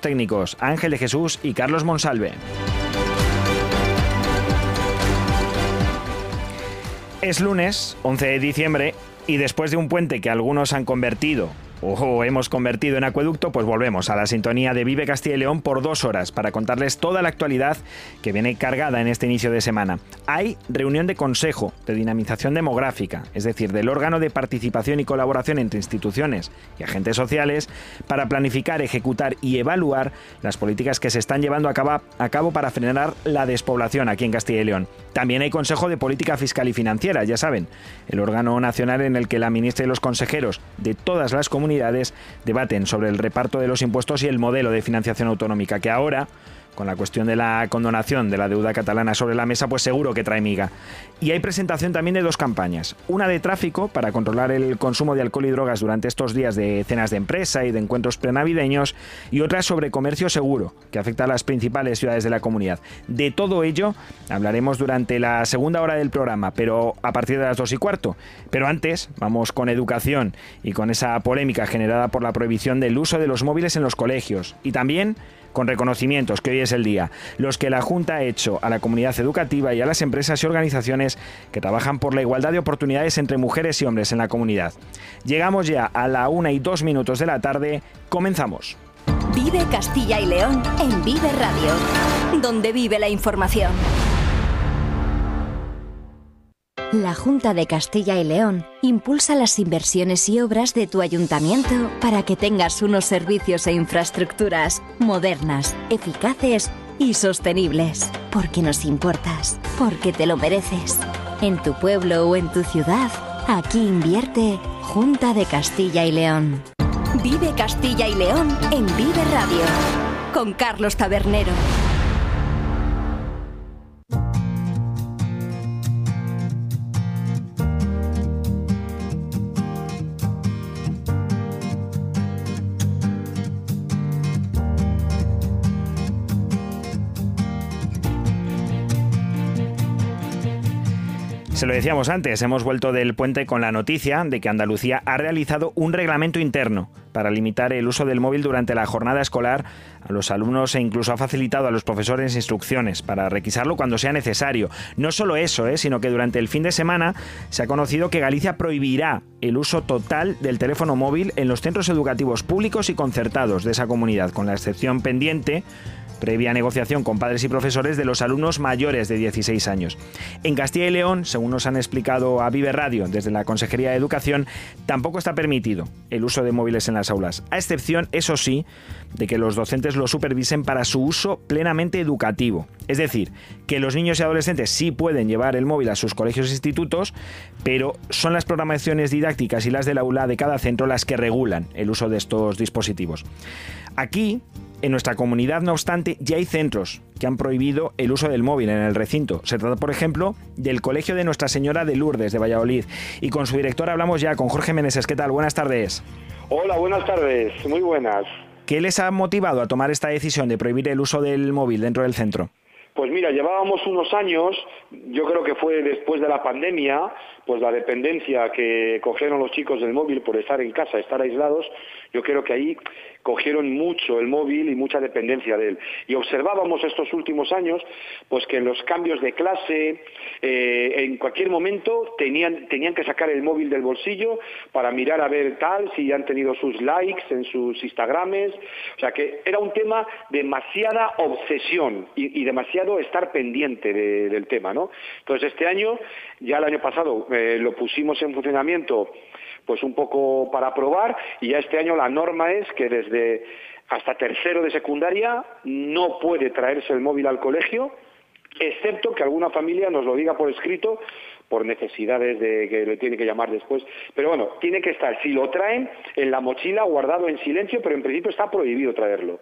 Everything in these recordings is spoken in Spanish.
técnicos Ángel de Jesús y Carlos Monsalve. Es lunes, 11 de diciembre, y después de un puente que algunos han convertido o hemos convertido en acueducto, pues volvemos a la sintonía de Vive Castilla y León por dos horas para contarles toda la actualidad que viene cargada en este inicio de semana. Hay reunión de consejo de dinamización demográfica, es decir, del órgano de participación y colaboración entre instituciones y agentes sociales para planificar, ejecutar y evaluar las políticas que se están llevando a cabo, a cabo para frenar la despoblación aquí en Castilla y León. También hay Consejo de Política Fiscal y Financiera, ya saben, el órgano nacional en el que la ministra y los consejeros de todas las comunidades debaten sobre el reparto de los impuestos y el modelo de financiación autonómica, que ahora con la cuestión de la condonación de la deuda catalana sobre la mesa, pues seguro que trae miga. Y hay presentación también de dos campañas. Una de tráfico para controlar el consumo de alcohol y drogas durante estos días de cenas de empresa y de encuentros prenavideños. Y otra sobre comercio seguro, que afecta a las principales ciudades de la comunidad. De todo ello hablaremos durante la segunda hora del programa, pero a partir de las dos y cuarto. Pero antes vamos con educación y con esa polémica generada por la prohibición del uso de los móviles en los colegios. Y también con reconocimientos, que hoy es el día, los que la Junta ha hecho a la comunidad educativa y a las empresas y organizaciones que trabajan por la igualdad de oportunidades entre mujeres y hombres en la comunidad. Llegamos ya a la una y dos minutos de la tarde, comenzamos. Vive Castilla y León en Vive Radio, donde vive la información. La Junta de Castilla y León impulsa las inversiones y obras de tu ayuntamiento para que tengas unos servicios e infraestructuras modernas, eficaces y sostenibles. Porque nos importas, porque te lo mereces. En tu pueblo o en tu ciudad, aquí invierte Junta de Castilla y León. Vive Castilla y León en Vive Radio. Con Carlos Tabernero. Se lo decíamos antes, hemos vuelto del puente con la noticia de que Andalucía ha realizado un reglamento interno para limitar el uso del móvil durante la jornada escolar a los alumnos e incluso ha facilitado a los profesores instrucciones para requisarlo cuando sea necesario. No solo eso, ¿eh? sino que durante el fin de semana se ha conocido que Galicia prohibirá el uso total del teléfono móvil en los centros educativos públicos y concertados de esa comunidad, con la excepción pendiente previa negociación con padres y profesores de los alumnos mayores de 16 años. En Castilla y León, según nos han explicado a Vive Radio desde la Consejería de Educación, tampoco está permitido el uso de móviles en las aulas, a excepción, eso sí, de que los docentes lo supervisen para su uso plenamente educativo. Es decir, que los niños y adolescentes sí pueden llevar el móvil a sus colegios e institutos, pero son las programaciones didácticas y las del aula de cada centro las que regulan el uso de estos dispositivos. Aquí, en nuestra comunidad, no obstante, ya hay centros que han prohibido el uso del móvil en el recinto. Se trata, por ejemplo, del Colegio de Nuestra Señora de Lourdes de Valladolid. Y con su director hablamos ya, con Jorge Meneses. ¿Qué tal? Buenas tardes. Hola, buenas tardes. Muy buenas. ¿Qué les ha motivado a tomar esta decisión de prohibir el uso del móvil dentro del centro? Pues mira, llevábamos unos años, yo creo que fue después de la pandemia, pues la dependencia que cogieron los chicos del móvil por estar en casa, estar aislados, yo creo que ahí cogieron mucho el móvil y mucha dependencia de él. Y observábamos estos últimos años, pues que en los cambios de clase, eh, en cualquier momento tenían, tenían que sacar el móvil del bolsillo para mirar a ver tal, si han tenido sus likes en sus Instagrames. O sea que era un tema demasiada obsesión y, demasiado estar pendiente del tema, ¿no? Entonces este año, ya el año pasado eh, lo pusimos en funcionamiento pues un poco para probar y ya este año la norma es que desde hasta tercero de secundaria no puede traerse el móvil al colegio, excepto que alguna familia nos lo diga por escrito por necesidades de que le tiene que llamar después. Pero bueno, tiene que estar, si lo traen, en la mochila guardado en silencio, pero en principio está prohibido traerlo.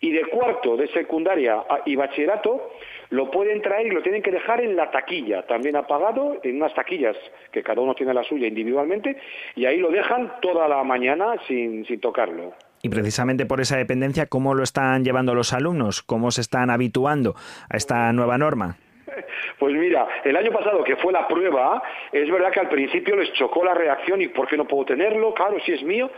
Y de cuarto de secundaria y bachillerato lo pueden traer y lo tienen que dejar en la taquilla, también apagado, en unas taquillas que cada uno tiene la suya individualmente, y ahí lo dejan toda la mañana sin, sin tocarlo. Y precisamente por esa dependencia, ¿cómo lo están llevando los alumnos? ¿Cómo se están habituando a esta nueva norma? Pues mira, el año pasado que fue la prueba, es verdad que al principio les chocó la reacción y ¿por qué no puedo tenerlo? Claro, si es mío.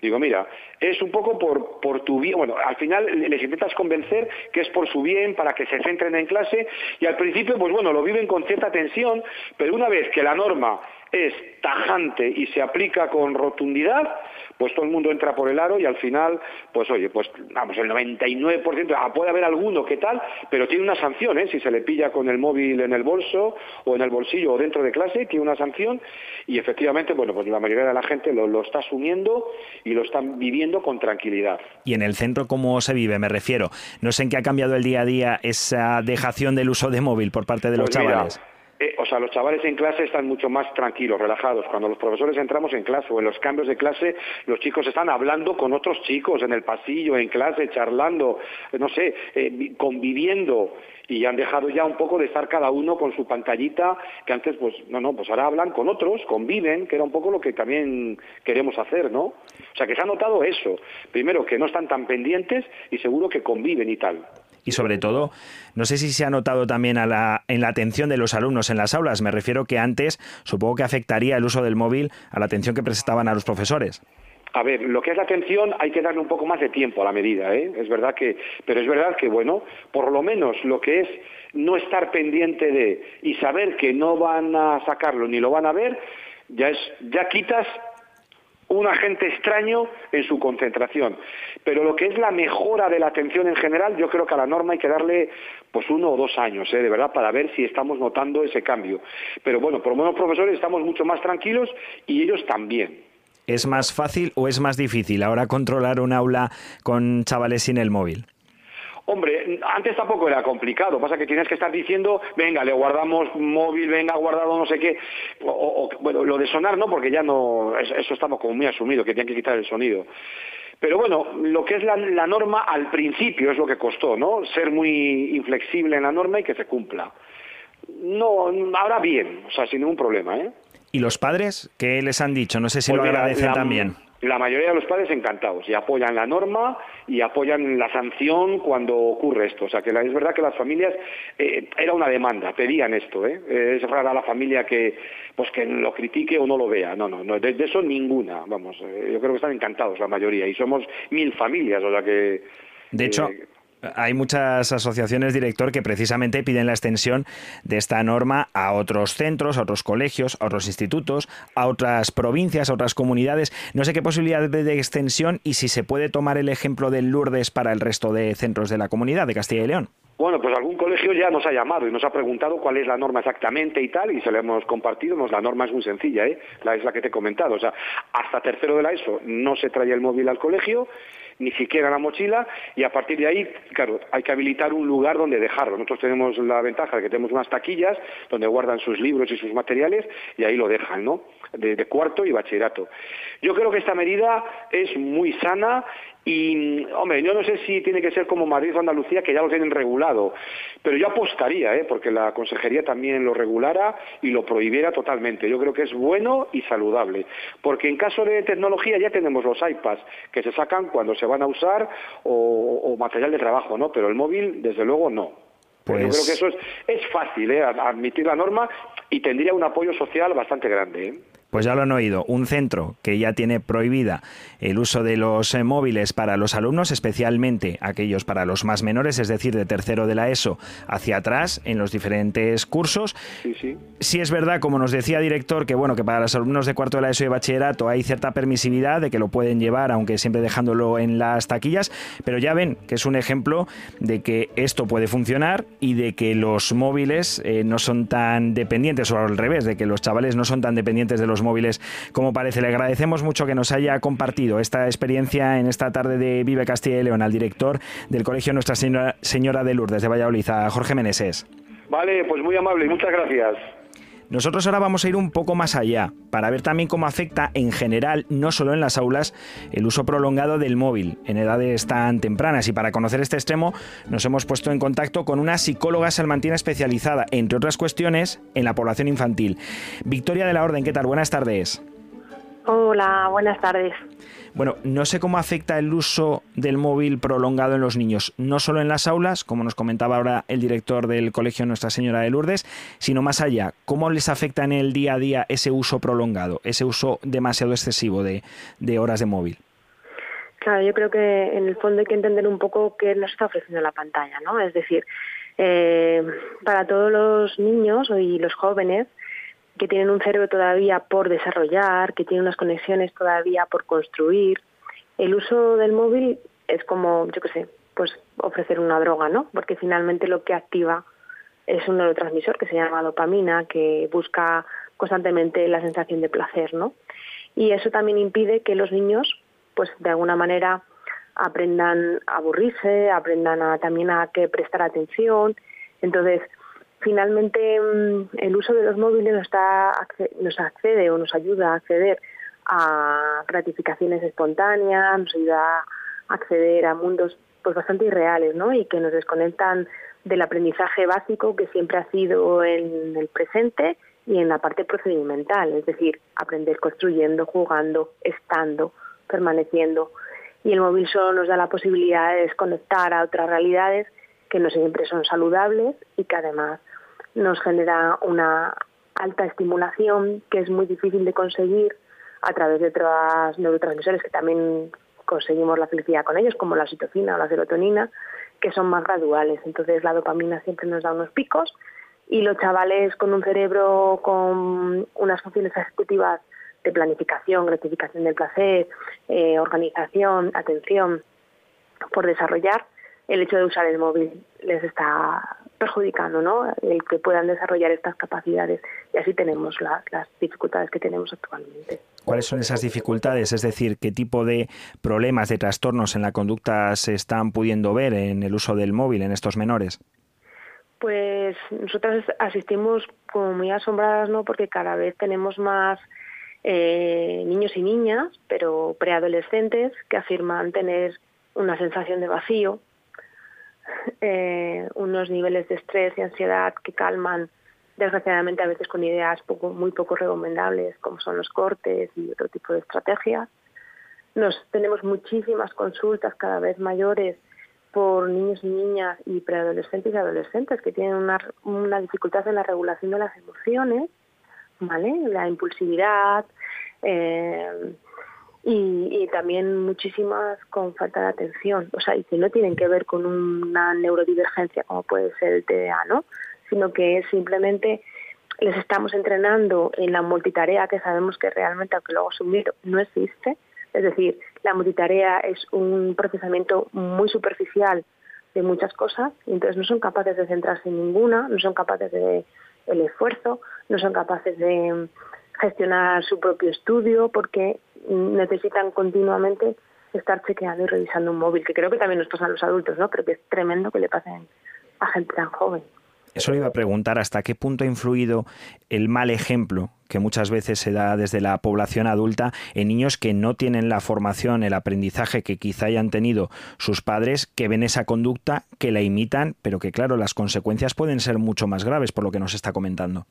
Digo, mira, es un poco por, por tu bien, bueno, al final les intentas convencer que es por su bien, para que se centren en clase, y al principio, pues bueno, lo viven con cierta tensión, pero una vez que la norma es tajante y se aplica con rotundidad, pues todo el mundo entra por el aro y al final, pues oye, pues vamos, el 99%, ah, puede haber alguno que tal, pero tiene una sanción, ¿eh? si se le pilla con el móvil en el bolso o en el bolsillo o dentro de clase, tiene una sanción y efectivamente, bueno, pues la mayoría de la gente lo, lo está asumiendo y lo están viviendo con tranquilidad. ¿Y en el centro cómo se vive? Me refiero, no sé en qué ha cambiado el día a día esa dejación del uso de móvil por parte de los Pues mira, chavales. eh, o sea, los chavales en clase están mucho más tranquilos, relajados. Cuando los profesores entramos en clase o en los cambios de clase, los chicos están hablando con otros chicos en el pasillo, en clase, charlando, eh, no sé, eh, vi- conviviendo. Y han dejado ya un poco de estar cada uno con su pantallita, que antes, pues, no, no, pues ahora hablan con otros, conviven, que era un poco lo que también queremos hacer, ¿no? O sea, que se ha notado eso. Primero, que no están tan pendientes y seguro que conviven y tal. Y sobre todo, no sé si se ha notado también a la, en la atención de los alumnos en las aulas. Me refiero que antes supongo que afectaría el uso del móvil a la atención que prestaban a los profesores. A ver, lo que es la atención hay que darle un poco más de tiempo a la medida, ¿eh? Es verdad que, pero es verdad que, bueno, por lo menos lo que es no estar pendiente de y saber que no van a sacarlo ni lo van a ver, ya es, ya quitas un agente extraño en su concentración. Pero lo que es la mejora de la atención en general, yo creo que a la norma hay que darle pues uno o dos años, ¿eh? de verdad, para ver si estamos notando ese cambio. Pero bueno, por lo menos profesores estamos mucho más tranquilos y ellos también. ¿Es más fácil o es más difícil ahora controlar un aula con chavales sin el móvil? Hombre, antes tampoco era complicado, pasa que tienes que estar diciendo, venga, le guardamos móvil, venga, guardado no sé qué, o, bueno, lo de sonar no, porque ya no, es- eso estamos como muy asumido, que tienen que quitar el sonido. Pero bueno, lo que es la, la norma al principio es lo que costó, ¿no? Ser muy inflexible en la norma y que se cumpla. No, ahora bien, o sea, sin ningún problema, ¿eh? ¿Y los padres qué les han dicho? No sé si Pues lo mira, agradecen la- también. La mayoría de los padres encantados y apoyan la norma y apoyan la sanción cuando ocurre esto. O sea, que la- es verdad que las familias, eh, era una demanda, pedían esto. ¿eh? Es rara la familia que pues que lo critique o no lo vea. No, no, no de, de eso ninguna. Vamos, eh, yo creo que están encantados la mayoría y somos mil familias, o sea que... De hecho, eh, hay muchas asociaciones, director, que precisamente piden la extensión de esta norma a otros centros, a otros colegios, a otros institutos, a otras provincias, a otras comunidades. No sé qué posibilidad de extensión y si se puede tomar el ejemplo del Lourdes para el resto de centros de la comunidad de Castilla y León. Bueno, pues algún colegio ya nos ha llamado y nos ha preguntado cuál es la norma exactamente y tal, y se la hemos compartido. La norma es muy sencilla, ¿eh? La, es la que te he comentado. O sea, hasta tercero de la ESO no se trae el móvil al colegio, ni siquiera la mochila, y a partir de ahí, claro, hay que habilitar un lugar donde dejarlo. Nosotros tenemos la ventaja de que tenemos unas taquillas donde guardan sus libros y sus materiales, y ahí lo dejan, ¿no? De, de cuarto y bachillerato. Yo creo que esta medida es muy sana y, hombre, yo no sé si tiene que ser como Madrid o Andalucía, que ya lo tienen regulado, pero yo apostaría, ¿eh? porque la consejería también lo regulara y lo prohibiera totalmente. Yo creo que es bueno y saludable, porque en caso de tecnología ya tenemos los iPads que se sacan cuando se van a usar o, o material de trabajo, ¿no? Pero el móvil, desde luego, no. Pero Yo Pues- creo que eso es, es fácil, ¿eh? Ad- admitir la norma y tendría un apoyo social bastante grande. ¿eh? Pues ya lo han oído, un centro que ya tiene prohibida el uso de los eh, móviles para los alumnos, especialmente aquellos para los más menores, es decir, de tercero de la ESO hacia atrás en los diferentes cursos. Sí, sí. Sí es verdad, como nos decía director, que bueno, que para los alumnos de cuarto de la ESO y bachillerato hay cierta permisividad de que lo pueden llevar, aunque siempre dejándolo en las taquillas, pero ya ven que es un ejemplo de que esto puede funcionar y de que los móviles eh, no son tan dependientes, o al revés, de que los chavales no son tan dependientes de los móviles como parece. Le agradecemos mucho que nos haya compartido esta experiencia en esta tarde de Vive Castilla y León al director del Colegio Nuestra Señora, Señora de Lourdes de Valladolid, a Jorge Meneses. Vale, pues muy amable muchas gracias. Nosotros ahora vamos a ir un poco más allá, para ver también cómo afecta en general, no solo en las aulas, el uso prolongado del móvil en edades tan tempranas. Y para conocer este extremo, nos hemos puesto en contacto con una psicóloga salmantina especializada, entre otras cuestiones, en la población infantil. Victoria de la Orden, ¿qué tal? Buenas tardes. Hola, buenas tardes. Bueno, no sé cómo afecta el uso del móvil prolongado en los niños, no solo en las aulas, como nos comentaba ahora el director del Colegio Nuestra Señora de Lourdes, sino más allá. ¿Cómo les afecta en el día a día ese uso prolongado, ese uso demasiado excesivo de, horas de móvil? Claro, yo creo que en el fondo hay que entender un poco qué nos está ofreciendo la pantalla, ¿no? Es decir, eh, para todos los niños y los jóvenes, que tienen un cerebro todavía por desarrollar, que tienen unas conexiones todavía por construir. El uso del móvil es como, yo qué sé, pues ofrecer una droga, ¿no? Porque finalmente lo que activa es un neurotransmisor que se llama dopamina, que busca constantemente la sensación de placer, ¿no? Y eso también impide que los niños, pues de alguna manera, aprendan a aburrirse, aprendan a, también a que prestar atención. Entonces, finalmente mm, el uso de los móviles nos, está, nos accede o nos ayuda a acceder a gratificaciones espontáneas, nos ayuda a acceder a mundos pues bastante irreales, ¿no? Y que nos desconectan del aprendizaje básico que siempre ha sido en el presente y en la parte procedimental, es decir, aprender construyendo, jugando, estando, permaneciendo. Y el móvil solo nos da la posibilidad de desconectar a otras realidades que no siempre son saludables y que además nos genera una alta estimulación que es muy difícil de conseguir a través de otros neurotransmisores que también conseguimos la felicidad con ellos, como la oxitocina o la serotonina, que son más graduales. Entonces la dopamina siempre nos da unos picos y los chavales con un cerebro con unas funciones ejecutivas de planificación, gratificación del placer, eh, organización, atención por desarrollar, el hecho de usar el móvil les está perjudicando ¿no? el que puedan desarrollar estas capacidades y así tenemos las dificultades que tenemos actualmente. ¿Cuáles son esas dificultades? Es decir, ¿qué tipo de problemas, de trastornos en la conducta se están pudiendo ver en el uso del móvil en estos menores? Pues nosotras asistimos como muy asombradas, ¿no? Porque cada vez tenemos más eh, niños y niñas, pero preadolescentes, que afirman tener una sensación de vacío, eh, unos niveles de estrés y ansiedad que calman desgraciadamente a veces con ideas poco, muy poco recomendables como son los cortes y otro tipo de estrategias. Nos tenemos muchísimas consultas cada vez mayores por niños y niñas y preadolescentes y adolescentes que tienen una, una dificultad en la regulación de las emociones, ¿vale? La impulsividad, eh, y, también muchísimas con falta de atención, o sea, y que no tienen que ver con una neurodivergencia como puede ser el TDA, ¿no? Sino que simplemente les estamos entrenando en la multitarea que sabemos que realmente, aunque luego asumir, no existe. Es decir, la multitarea es un procesamiento muy superficial de muchas cosas y entonces no son capaces de centrarse en ninguna, no son capaces de el esfuerzo, no son capaces de gestionar su propio estudio porque necesitan continuamente estar chequeando y revisando un móvil, que creo que también nos pasa a los adultos, ¿no? Pero que es tremendo que le pasen a gente tan joven. Eso le iba a preguntar, ¿hasta qué punto ha influido el mal ejemplo que muchas veces se da desde la población adulta en niños que no tienen la formación, el aprendizaje que quizá hayan tenido sus padres, que ven esa conducta, que la imitan, pero que claro, las consecuencias pueden ser mucho más graves por lo que nos está comentando?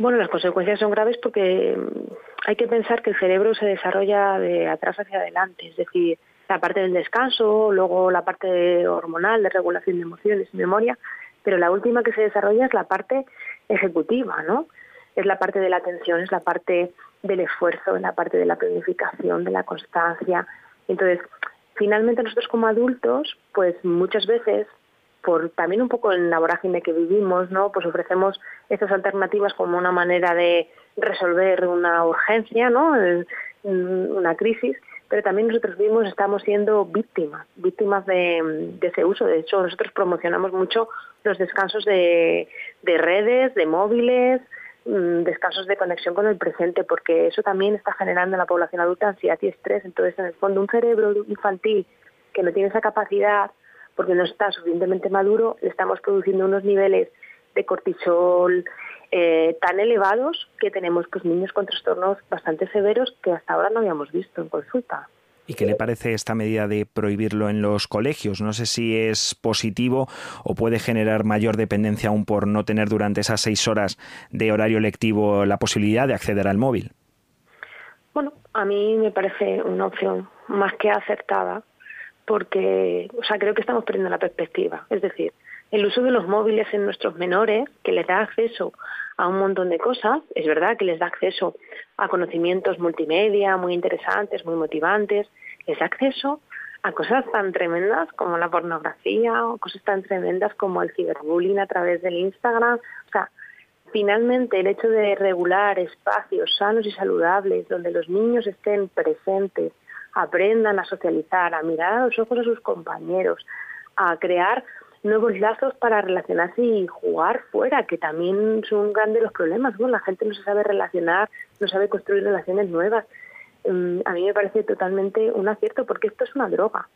Bueno, las consecuencias son graves porque mm, hay que pensar que el cerebro se desarrolla de atrás hacia adelante, es decir, la parte del descanso, luego la parte hormonal de regulación de emociones y memoria, pero la última que se desarrolla es la parte ejecutiva, ¿no? Es la parte de la atención, es la parte del esfuerzo, es la parte de la planificación, de la constancia. Entonces, finalmente nosotros como adultos, pues muchas veces por también un poco en la vorágine que vivimos, ¿no? Pues ofrecemos estas alternativas como una manera de resolver una urgencia, ¿no? Una crisis, pero también nosotros mismos estamos siendo víctimas, víctimas de, ese uso. De hecho, nosotros promocionamos mucho los descansos de, redes, de móviles, mm, descansos de conexión con el presente, porque eso también está generando en la población adulta ansiedad y estrés. Entonces, en el fondo, un cerebro infantil que no tiene esa capacidad, porque no está suficientemente maduro, le estamos produciendo unos niveles de cortisol, eh, tan elevados que tenemos pues niños con trastornos bastante severos que hasta ahora no habíamos visto en consulta. ¿Y qué le parece esta medida de prohibirlo en los colegios? No sé si es positivo o puede generar mayor dependencia aún por no tener durante esas seis horas de horario lectivo la posibilidad de acceder al móvil. Bueno, a mí me parece una opción más que acertada porque, o sea, creo que estamos perdiendo la perspectiva. Es decir, el uso de los móviles en nuestros menores, que les da acceso a un montón de cosas, es verdad que les da acceso a conocimientos multimedia muy interesantes, muy motivantes, les da acceso a cosas tan tremendas como la pornografía o cosas tan tremendas como el ciberbullying a través del Instagram. O sea, finalmente el hecho de regular espacios sanos y saludables donde los niños estén presentes, aprendan a socializar, a mirar a los ojos a sus compañeros, a crear nuevos lazos para relacionarse y jugar fuera, que también son un gran de los problemas. Bueno, la gente no se sabe relacionar, no sabe construir relaciones nuevas. Mm, a mí me parece totalmente un acierto porque esto es una droga.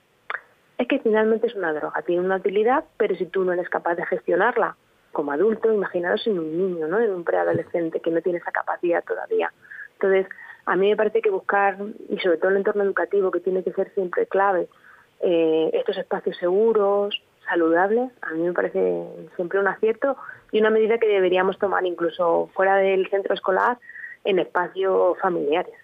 Es que finalmente es una droga, tiene una utilidad, pero si tú no eres capaz de gestionarla como adulto, imaginaros en un niño, ¿no? en un preadolescente que no tiene esa capacidad todavía. Entonces, a mí me parece que buscar, y sobre todo el entorno educativo, que tiene que ser siempre clave, eh, estos espacios seguros, saludables, a mí me parece siempre un acierto y una medida que deberíamos tomar incluso fuera del centro escolar en espacios familiares.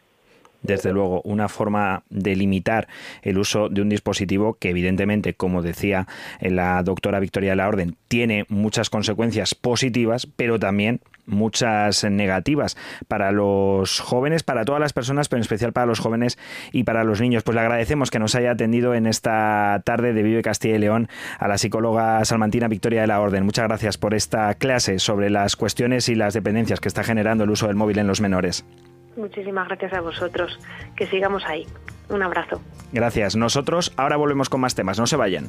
Desde luego, una forma de limitar el uso de un dispositivo que evidentemente, como decía la doctora Victoria de la Orden, tiene muchas consecuencias positivas, pero también muchas negativas para los jóvenes, para todas las personas, pero en especial para los jóvenes y para los niños. Pues le agradecemos que nos haya atendido en esta tarde de Vive Castilla y León a la psicóloga salmantina Victoria de la Orden. Muchas gracias por esta clase sobre las cuestiones y las dependencias que está generando el uso del móvil en los menores. Muchísimas gracias a vosotros. Que sigamos ahí. Un abrazo. Gracias. Nosotros ahora volvemos con más temas. No se vayan.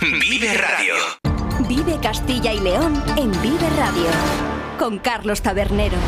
Vive Radio. Vive Castilla y León en Vive Radio. Con Carlos Tabernero.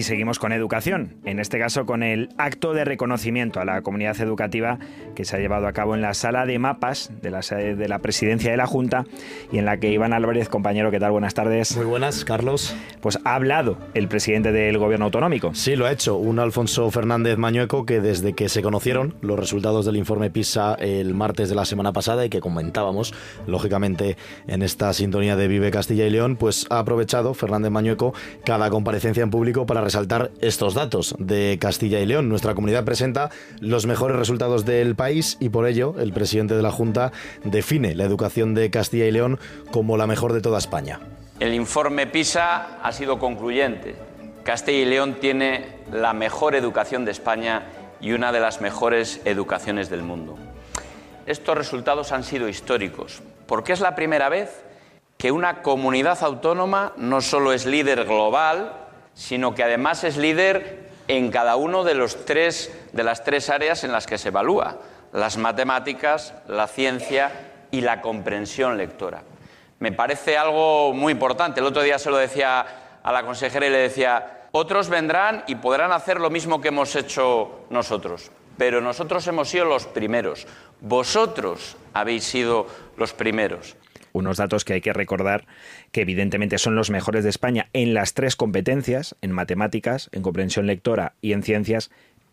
Y seguimos con educación, en este caso con el acto de reconocimiento a la comunidad educativa que se ha llevado a cabo en la sala de mapas de la de la presidencia de la Junta y en la que Iván Álvarez, compañero, ¿qué tal? Buenas tardes. Muy buenas, Carlos. Pues ha hablado el presidente del gobierno autonómico. Sí, lo ha hecho, un Alfonso Fernández Mañueco que desde que se conocieron los resultados del informe PISA el martes de la semana pasada y que comentábamos, lógicamente, en esta sintonía de Vive Castilla y León, pues ha aprovechado Fernández Mañueco cada comparecencia en público para resaltar estos datos de Castilla y León. Nuestra comunidad presenta los mejores resultados del país y por ello el presidente de la Junta define la educación de Castilla y León como la mejor de toda España. El informe PISA ha sido concluyente. Castilla y León tiene la mejor educación de España y una de las mejores educaciones del mundo. Estos resultados han sido históricos, porque es la primera vez que una comunidad autónoma no solo es líder global, sino que además es líder en cada uno de, los tres, de las tres áreas en las que se evalúa, las matemáticas, la ciencia y la comprensión lectora. Me parece algo muy importante. El otro día se lo decía a la consejera y le decía, otros vendrán y podrán hacer lo mismo que hemos hecho nosotros, pero nosotros hemos sido los primeros, vosotros habéis sido los primeros. Unos datos que hay que recordar que evidentemente son los mejores de España en las tres competencias, en matemáticas, en comprensión lectora y en ciencias,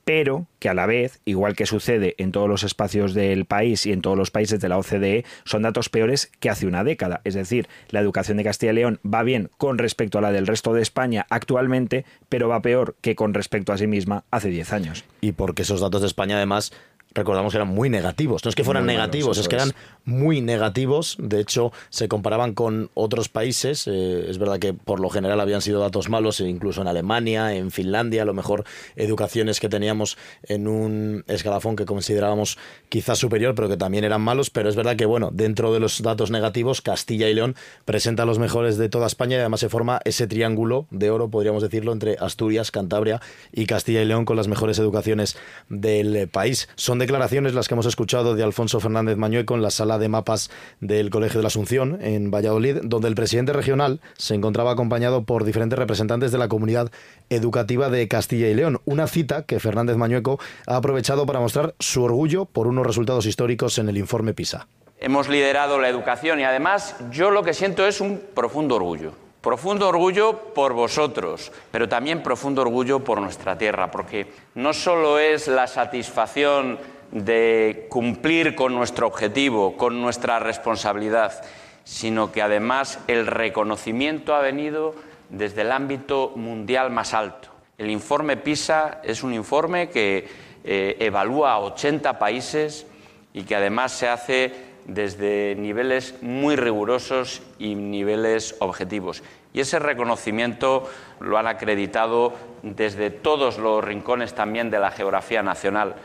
pero que a la vez, igual que sucede en todos los espacios del país y en todos los países de la OCDE, son datos peores que hace una década. Es decir, la educación de Castilla y León va bien con respecto a la del resto de España actualmente, pero va peor que con respecto a sí misma hace 10 años. Y porque esos datos de España además recordamos que eran muy negativos. No es que fueran negativos, es que eran muy negativos. De hecho, se comparaban con otros países. Eh, es verdad que por lo general habían sido datos malos, incluso en Alemania, en Finlandia, a lo mejor educaciones que teníamos en un escalafón que considerábamos quizás superior, pero que también eran malos. Pero es verdad que, bueno, dentro de los datos negativos, Castilla y León presenta los mejores de toda España y además se forma ese triángulo de oro, podríamos decirlo, entre Asturias, Cantabria y Castilla y León con las mejores educaciones del país. Son de declaraciones las que hemos escuchado de Alfonso Fernández Mañueco en la sala de mapas del Colegio de la Asunción en Valladolid, donde el presidente regional se encontraba acompañado por diferentes representantes de la comunidad educativa de Castilla y León. Una cita que Fernández Mañueco ha aprovechado para mostrar su orgullo por unos resultados históricos en el informe PISA. Hemos liderado la educación y además yo lo que siento es un profundo orgullo Profundo orgullo por vosotros, pero también profundo orgullo por nuestra tierra, porque no solo es la satisfacción de cumplir con nuestro objetivo, con nuestra responsabilidad, sino que además el reconocimiento ha venido desde el ámbito mundial más alto. El informe PISA es un informe que eh, evalúa a 80 países y que además se hace desde niveles muy rigurosos y niveles objetivos. Y ese reconocimiento lo han acreditado desde todos los rincones también de la geografía nacional.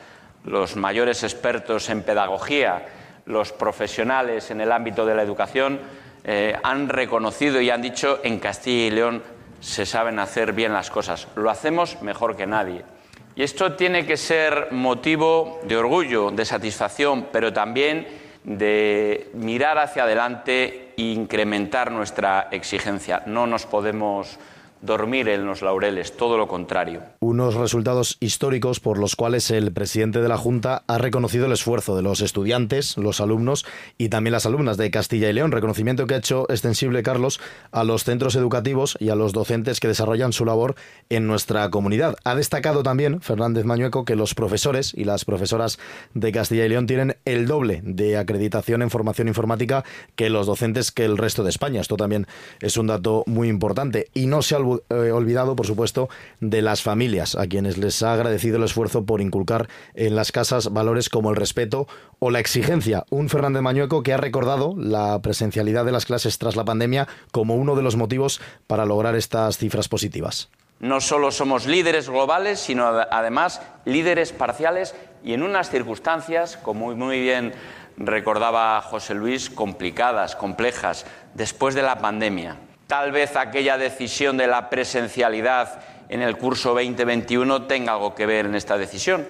Los mayores expertos en pedagogía, los profesionales en el ámbito de la educación, eh, han reconocido y han dicho en Castilla y León se saben hacer bien las cosas. Lo hacemos mejor que nadie. Y esto tiene que ser motivo de orgullo, de satisfacción, pero también de mirar hacia adelante e incrementar nuestra exigencia. No nos podemos dormir en los laureles, todo lo contrario. Unos resultados históricos por los cuales el presidente de la Junta ha reconocido el esfuerzo de los estudiantes, los alumnos y también las alumnas de Castilla y León, reconocimiento que ha hecho extensible Carlos a los centros educativos y a los docentes que desarrollan su labor en nuestra comunidad. Ha destacado también Fernández Mañueco que los profesores y las profesoras de Castilla y León tienen el doble de acreditación en formación informática que los docentes que el resto de España. Esto también es un dato muy importante y no se ha olvidado, por supuesto, de las familias, a quienes les ha agradecido el esfuerzo por inculcar en las casas valores como el respeto o la exigencia. Un Fernández Mañueco que ha recordado la presencialidad de las clases tras la pandemia como uno de los motivos para lograr estas cifras positivas. No solo somos líderes globales, sino además líderes parciales y en unas circunstancias, como muy bien recordaba José Luis, complicadas, complejas, después de la pandemia. Tal vez aquella decisión de la presencialidad en el curso 2021 tenga algo que ver en esta decisión.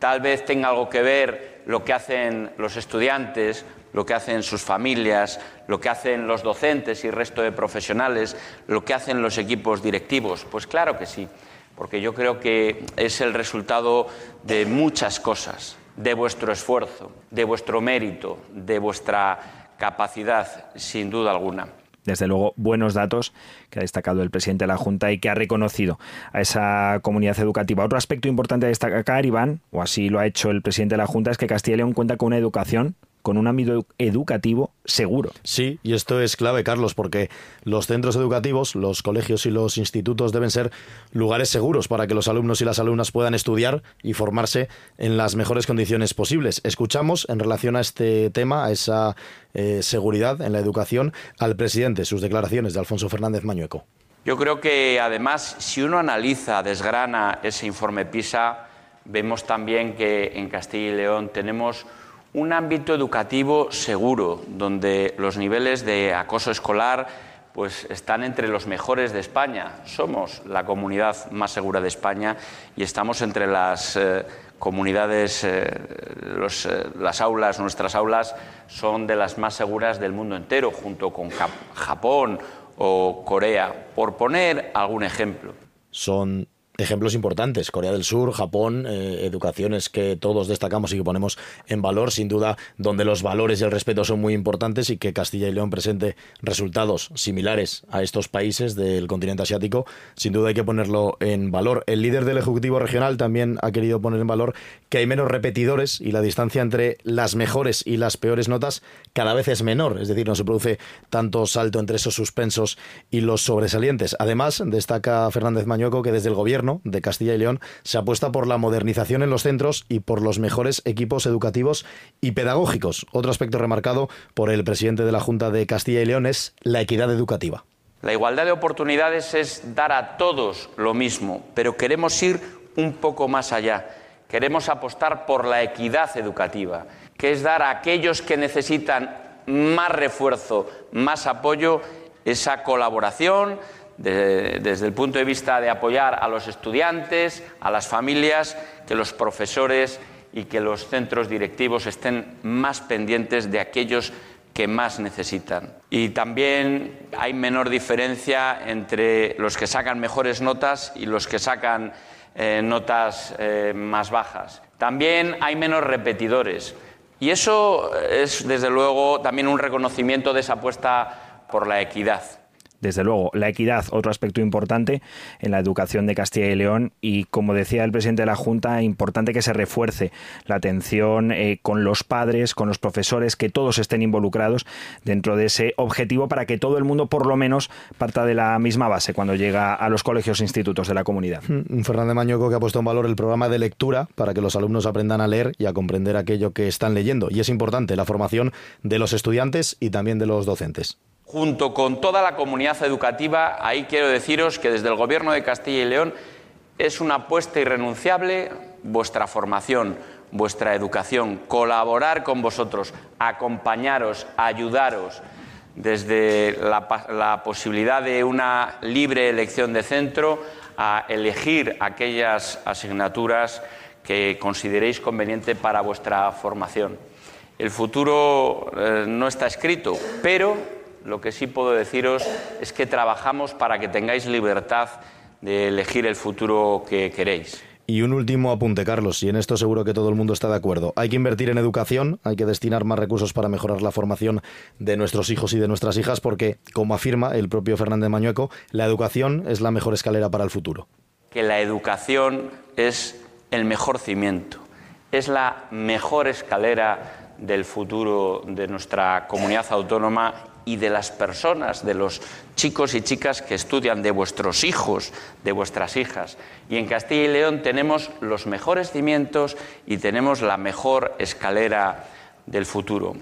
Tal vez tenga algo que ver lo que hacen los estudiantes, lo que hacen sus familias, lo que hacen los docentes y el resto de profesionales, lo que hacen los equipos directivos. Pues claro que sí, porque yo creo que es el resultado de muchas cosas, de vuestro esfuerzo, de vuestro mérito, de vuestra capacidad, sin duda alguna desde luego, buenos datos que ha destacado el presidente de la Junta y que ha reconocido a esa comunidad educativa. Otro aspecto importante a destacar, Iván, o así lo ha hecho el presidente de la Junta, es que Castilla y León cuenta con una educación con un ámbito educativo seguro. Sí, y esto es clave, Carlos, porque los centros educativos, los colegios y los institutos deben ser lugares seguros para que los alumnos y las alumnas puedan estudiar y formarse en las mejores condiciones posibles. Escuchamos en relación a este tema, a esa eh, seguridad en la educación, al presidente, sus declaraciones de Alfonso Fernández Mañueco. Yo creo que además, si uno analiza, desgrana ese informe PISA, vemos también que en Castilla y León tenemos un ámbito educativo seguro, donde los niveles de acoso escolar pues, están entre los mejores de España. Somos la comunidad más segura de España y estamos entre las eh, comunidades, eh, eh, las aulas, nuestras aulas son de las más seguras del mundo entero, junto con Japón o Corea, por poner algún ejemplo. Son ejemplos importantes. Corea del Sur, Japón, eh, educaciones que todos destacamos y que ponemos en valor, sin duda, donde los valores y el respeto son muy importantes y que Castilla y León presente resultados similares a estos países del continente asiático, sin duda hay que ponerlo en valor. El líder del Ejecutivo Regional también ha querido poner en valor que hay menos repetidores y la distancia entre las mejores y las peores notas cada vez es menor, es decir, no se produce tanto salto entre esos suspensos y los sobresalientes. Además, destaca Fernández Mañueco que desde el gobierno de Castilla y León se apuesta por la modernización en los centros y por los mejores equipos educativos y pedagógicos. Otro aspecto remarcado por el presidente de la Junta de Castilla y León es la equidad educativa. La igualdad de oportunidades es dar a todos lo mismo, pero queremos ir un poco más allá. Queremos apostar por la equidad educativa, que es dar a aquellos que necesitan más refuerzo, más apoyo, esa colaboración desde el punto de vista de apoyar a los estudiantes, a las familias, que los profesores y que los centros directivos estén más pendientes de aquellos que más necesitan. Y también hay menor diferencia entre los que sacan mejores notas y los que sacan eh, notas eh, más bajas. También hay menos repetidores. Y eso es, desde luego, también un reconocimiento de esa apuesta por la equidad desde luego, la equidad, otro aspecto importante en la educación de Castilla y León y, como decía el presidente de la Junta, importante que se refuerce la atención eh, con los padres, con los profesores, que todos estén involucrados dentro de ese objetivo para que todo el mundo, por lo menos, parta de la misma base cuando llega a los colegios e institutos de la comunidad. Un mm, Fernández Mañoco que ha puesto en valor el programa de lectura para que los alumnos aprendan a leer y a comprender aquello que están leyendo. Y es importante la formación de los estudiantes y también de los docentes junto con toda la comunidad educativa, ahí quiero deciros que desde el Gobierno de Castilla y León es una apuesta irrenunciable vuestra formación, vuestra educación, colaborar con vosotros, acompañaros, ayudaros desde la, posibilidad de una libre elección de centro a elegir aquellas asignaturas que consideréis conveniente para vuestra formación. El futuro eh, no está escrito, pero lo que sí puedo deciros es que trabajamos para que tengáis libertad de elegir el futuro que queréis. Y un último apunte, Carlos, y en esto seguro que todo el mundo está de acuerdo. Hay que invertir en educación, hay que destinar más recursos para mejorar la formación de nuestros hijos y de nuestras hijas, porque, como afirma el propio Fernández Mañueco, la educación es la mejor escalera para el futuro. Que la educación es el mejor cimiento, es la mejor escalera del futuro de nuestra comunidad autónoma y de las personas, de los chicos y chicas que estudian, de vuestros hijos, de vuestras hijas. Y en Castilla y León tenemos los mejores cimientos y tenemos la mejor escalera del futuro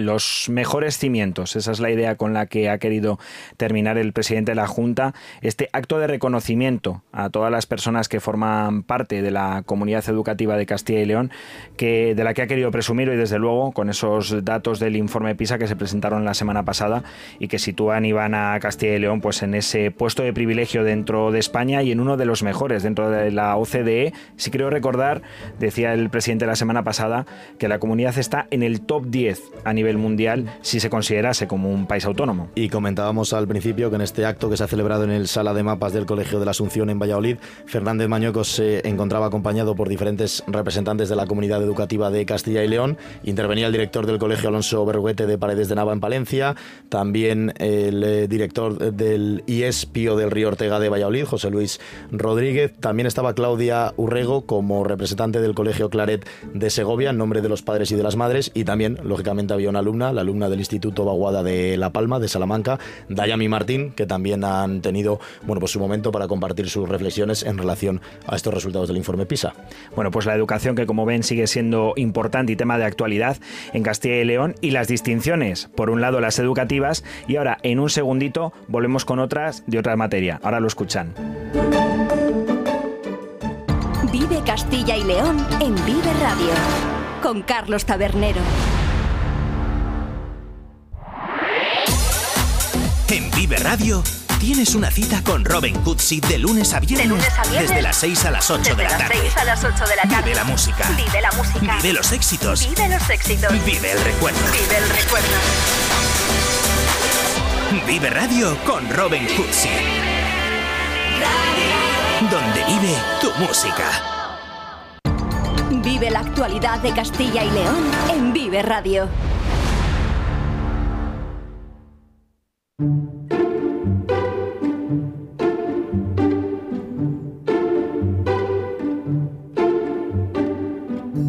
los mejores cimientos. Esa es la idea con la que ha querido terminar el presidente de la Junta. Este acto de reconocimiento a todas las personas que forman parte de la comunidad educativa de Castilla y León, que, de la que ha querido presumir y desde luego con esos datos del informe PISA que se presentaron la semana pasada y que sitúan y van a Castilla y León pues en ese puesto de privilegio dentro de España y en uno de los mejores dentro de la OCDE. Si creo recordar, decía el presidente la semana pasada, que la comunidad está en el top 10 a nivel mundial si se considerase como un país autónomo. Y comentábamos al principio que en este acto que se ha celebrado en el Sala de Mapas del Colegio de la Asunción en Valladolid, Fernández Mañueco se encontraba acompañado por diferentes representantes de la comunidad educativa de Castilla y León. Intervenía el director del Colegio Alonso Berruguete de Paredes de Nava en Palencia, también el eh, director del IES Pío del Río Ortega de Valladolid, José Luis Rodríguez. También estaba Claudia Urrego como representante del Colegio Claret de Segovia en nombre de los padres y de las madres y también, lógicamente, había una alumna, la alumna del Instituto Baguada de La Palma, de Salamanca, Dayami Martín, que también han tenido bueno, pues su momento para compartir sus reflexiones en relación a estos resultados del informe PISA. Bueno, pues la educación que como ven sigue siendo importante y tema de actualidad en Castilla y León y las distinciones, por un lado las educativas y ahora en un segundito volvemos con otras de otra materia. Ahora lo escuchan. Vive Castilla y León en Vive Radio con Carlos Tabernero. Vive Radio tienes una cita con Robin Cutsi de lunes a viernes. Desde las 6 a las 8 de la tarde. a las 8 de la tarde. Vive la música. Vive la música. Vive los éxitos. Vive los éxitos. Vive el recuerdo. Vive el recuerdo. Vive Radio con Robin Cutsi. Radio. donde vive tu música. Vive la actualidad de Castilla y León en Vive Radio.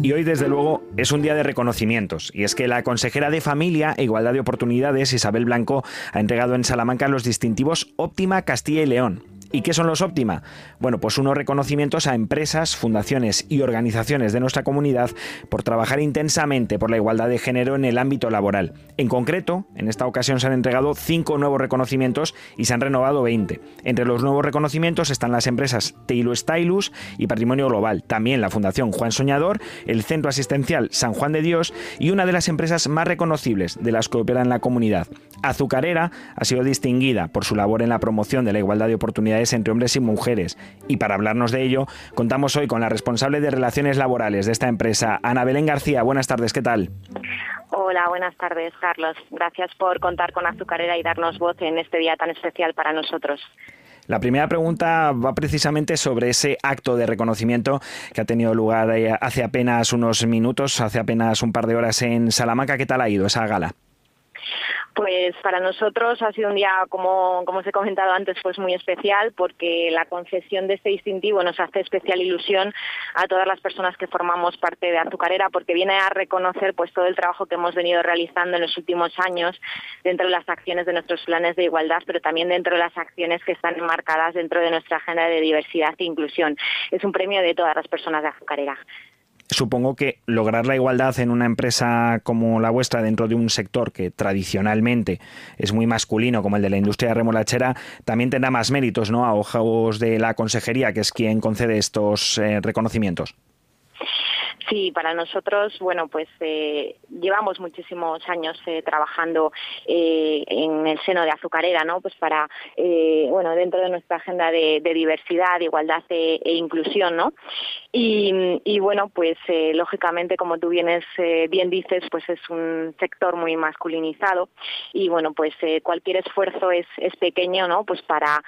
Y hoy, desde luego, es un día de reconocimientos. Y es que la consejera de Familia e Igualdad de Oportunidades, Isabel Blanco, ha entregado en Salamanca los distintivos Óptima Castilla y León. ¿Y qué son los óptima? Bueno, pues unos reconocimientos a empresas, fundaciones y organizaciones de nuestra comunidad por trabajar intensamente por la igualdad de género en el ámbito laboral. En concreto, en esta ocasión se han entregado cinco nuevos reconocimientos y se han renovado 20. Entre los nuevos reconocimientos están las empresas Teilo Stylus y Patrimonio Global, también la Fundación Juan Soñador, el Centro Asistencial San Juan de Dios y una de las empresas más reconocibles de las que operan en la comunidad. Azucarera ha sido distinguida por su labor en la promoción de la igualdad de oportunidades entre hombres y mujeres. Y para hablarnos de ello, contamos hoy con la responsable de Relaciones Laborales de esta empresa, Ana Belén García. Buenas tardes, ¿qué tal? Hola, buenas tardes, Carlos. Gracias por contar con Azucarera y darnos voz en este día tan especial para nosotros. La primera pregunta va precisamente sobre ese acto de reconocimiento que ha tenido lugar eh, hace apenas unos minutos, hace apenas un par de horas en Salamanca. ¿Qué tal ha ido esa gala? Pues para nosotros ha sido un día, como, como os he comentado antes, pues muy especial porque la concesión de este distintivo nos hace especial ilusión a todas las personas que formamos parte de Azucarera porque viene a reconocer pues todo el trabajo que hemos venido realizando en los últimos años dentro de las acciones de nuestros planes de igualdad, pero también dentro de las acciones que están enmarcadas dentro de nuestra agenda de diversidad e inclusión. Es un premio de todas las personas de Azucarera supongo que lograr la igualdad en una empresa como la vuestra dentro de un sector que tradicionalmente es muy masculino como el de la industria remolachera también tendrá más méritos ¿no? a ojos de la consejería que es quien concede estos eh, reconocimientos. Sí, para nosotros, bueno, pues eh, llevamos muchísimos años eh, trabajando eh, en el seno de Azucarera, ¿no? Pues para, bueno, dentro de nuestra agenda de, diversidad, igualdad e, e, inclusión, ¿no? Y, bueno, pues lógicamente, como tú vienes, bien dices, pues es un sector muy masculinizado y bueno, pues cualquier esfuerzo es, es pequeño, ¿no? Pues para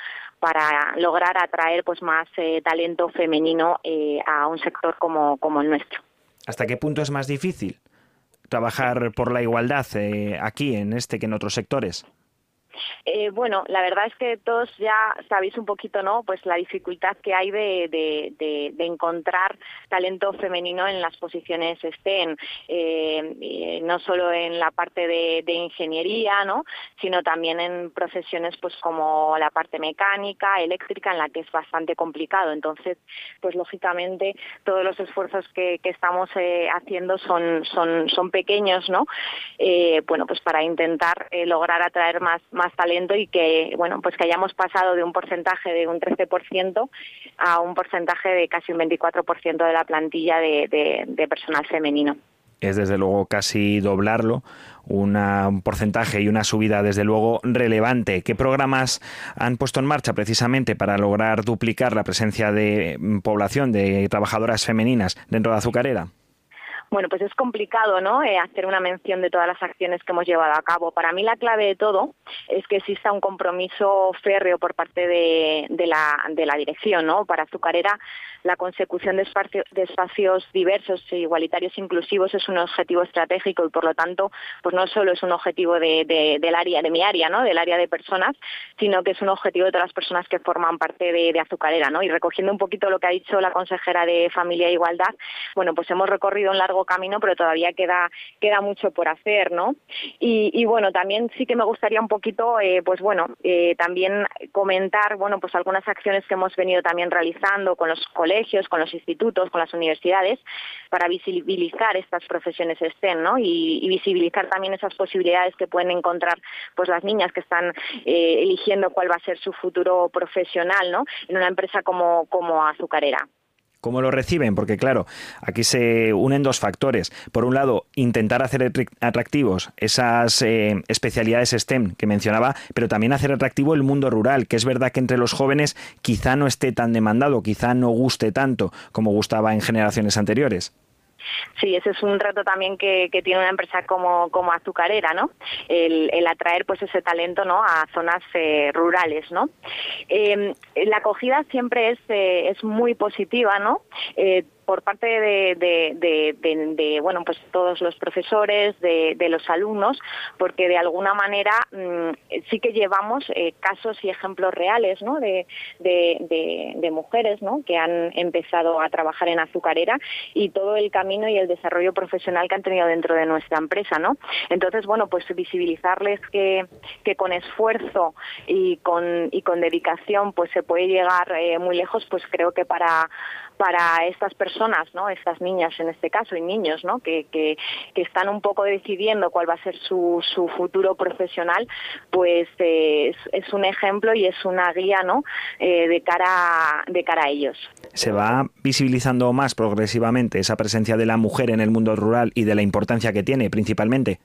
para lograr atraer pues más talento femenino a un sector como, como el nuestro. ¿Hasta qué punto es más difícil trabajar por la igualdad eh, aquí, en este, que en otros sectores? Eh, bueno, la verdad es que todos ya sabéis un poquito, ¿no? Pues la dificultad que hay de, encontrar talento femenino en las posiciones STEM, eh, no solo en la parte de, ingeniería, ¿no? Sino también en profesiones, pues como la parte mecánica, eléctrica, en la que es bastante complicado. Entonces, pues lógicamente todos los esfuerzos que, estamos eh, haciendo son, son, son pequeños, ¿no? bueno, pues para intentar lograr atraer más talento y que, bueno, pues que hayamos pasado de un porcentaje de un 13% a un porcentaje de casi un 24% de la plantilla de, personal femenino es desde luego casi doblarlo, un porcentaje y una subida desde luego relevante. ¿Qué programas han puesto en marcha precisamente para lograr duplicar la presencia de población de trabajadoras femeninas dentro de Azucarera? Bueno, pues es complicado, ¿no? Eh, hacer una mención de todas las acciones que hemos llevado a cabo. Para mí la clave de todo es que exista un compromiso férreo por parte de, la, de la dirección, ¿no? Para Azucarera la consecución de, espacios diversos e igualitarios inclusivos es un objetivo estratégico y por lo tanto pues no solo es un objetivo del área de mi área no del área de personas sino que es un objetivo de todas las personas que forman parte de, azucarera no y recogiendo un poquito lo que ha dicho la consejera de familia e igualdad bueno pues hemos recorrido un largo camino pero todavía queda queda mucho por hacer no y, bueno también sí que me gustaría un poquito eh, pues bueno eh, también comentar bueno pues algunas acciones que hemos venido también realizando con los colegios con los institutos, con las universidades, para visibilizar estas profesiones STEM, ¿no? Y, visibilizar también esas posibilidades que pueden encontrar pues las niñas que están eh, eligiendo cuál va a ser su futuro profesional, ¿no? En una empresa como, como azucarera. ¿Cómo lo reciben? Porque claro, aquí se unen dos factores. Por un lado, intentar hacer atractivos esas eh, especialidades STEM que mencionaba, pero también hacer atractivo el mundo rural, que es verdad que entre los jóvenes quizá no esté tan demandado, quizá no guste tanto como gustaba en generaciones anteriores. Sí, ese es un reto también que, tiene una empresa como, como azucarera, ¿no? El, atraer pues ese talento, ¿no? A zonas eh, rurales, ¿no? Eh, la acogida siempre es, eh, es muy positiva, ¿no? Por parte de, bueno pues todos los profesores de, los alumnos porque de alguna manera mm, sí que llevamos eh, casos y ejemplos reales ¿no? de, mujeres ¿no? que han empezado a trabajar en azucarera y todo el camino y el desarrollo profesional que han tenido dentro de nuestra empresa ¿no? entonces bueno pues visibilizarles que, que con esfuerzo y con y con dedicación pues se puede llegar eh, muy lejos pues creo que para para estas personas, ¿no? Estas niñas en este caso y niños, ¿no? Que, que, están un poco decidiendo cuál va a ser su, su futuro profesional, pues eh, es, un ejemplo y es una guía, ¿no? Eh, de cara de cara a ellos. Se va visibilizando más progresivamente esa presencia de la mujer en el mundo rural y de la importancia que tiene, principalmente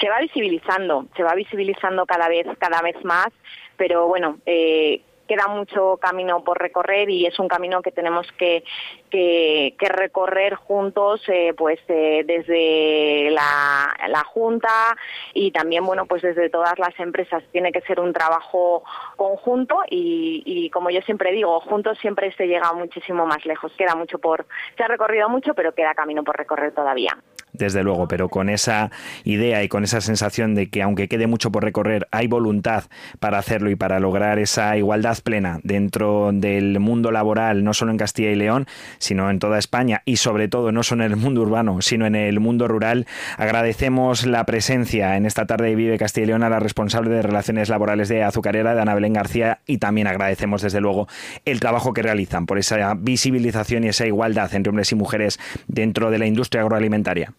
se va visibilizando, se va visibilizando cada vez, cada vez más, pero bueno, eh, queda mucho camino por recorrer y es un camino que tenemos que, que, recorrer juntos eh, pues eh, desde la, Junta y también bueno pues desde todas las empresas. Tiene que ser un trabajo conjunto y, y, como yo siempre digo juntos siempre se llega muchísimo más lejos. Queda mucho por se ha recorrido mucho pero queda camino por recorrer todavía desde luego, pero con esa idea y con esa sensación de que aunque quede mucho por recorrer, hay voluntad para hacerlo y para lograr esa igualdad plena dentro del mundo laboral, no solo en Castilla y León, sino en toda España y sobre todo no solo en el mundo urbano, sino en el mundo rural. Agradecemos la presencia en esta tarde de Vive Castilla y León a la responsable de Relaciones Laborales de Azucarera, de Ana Belén García, y también agradecemos desde luego el trabajo que realizan por esa visibilización y esa igualdad entre hombres y mujeres dentro de la industria agroalimentaria.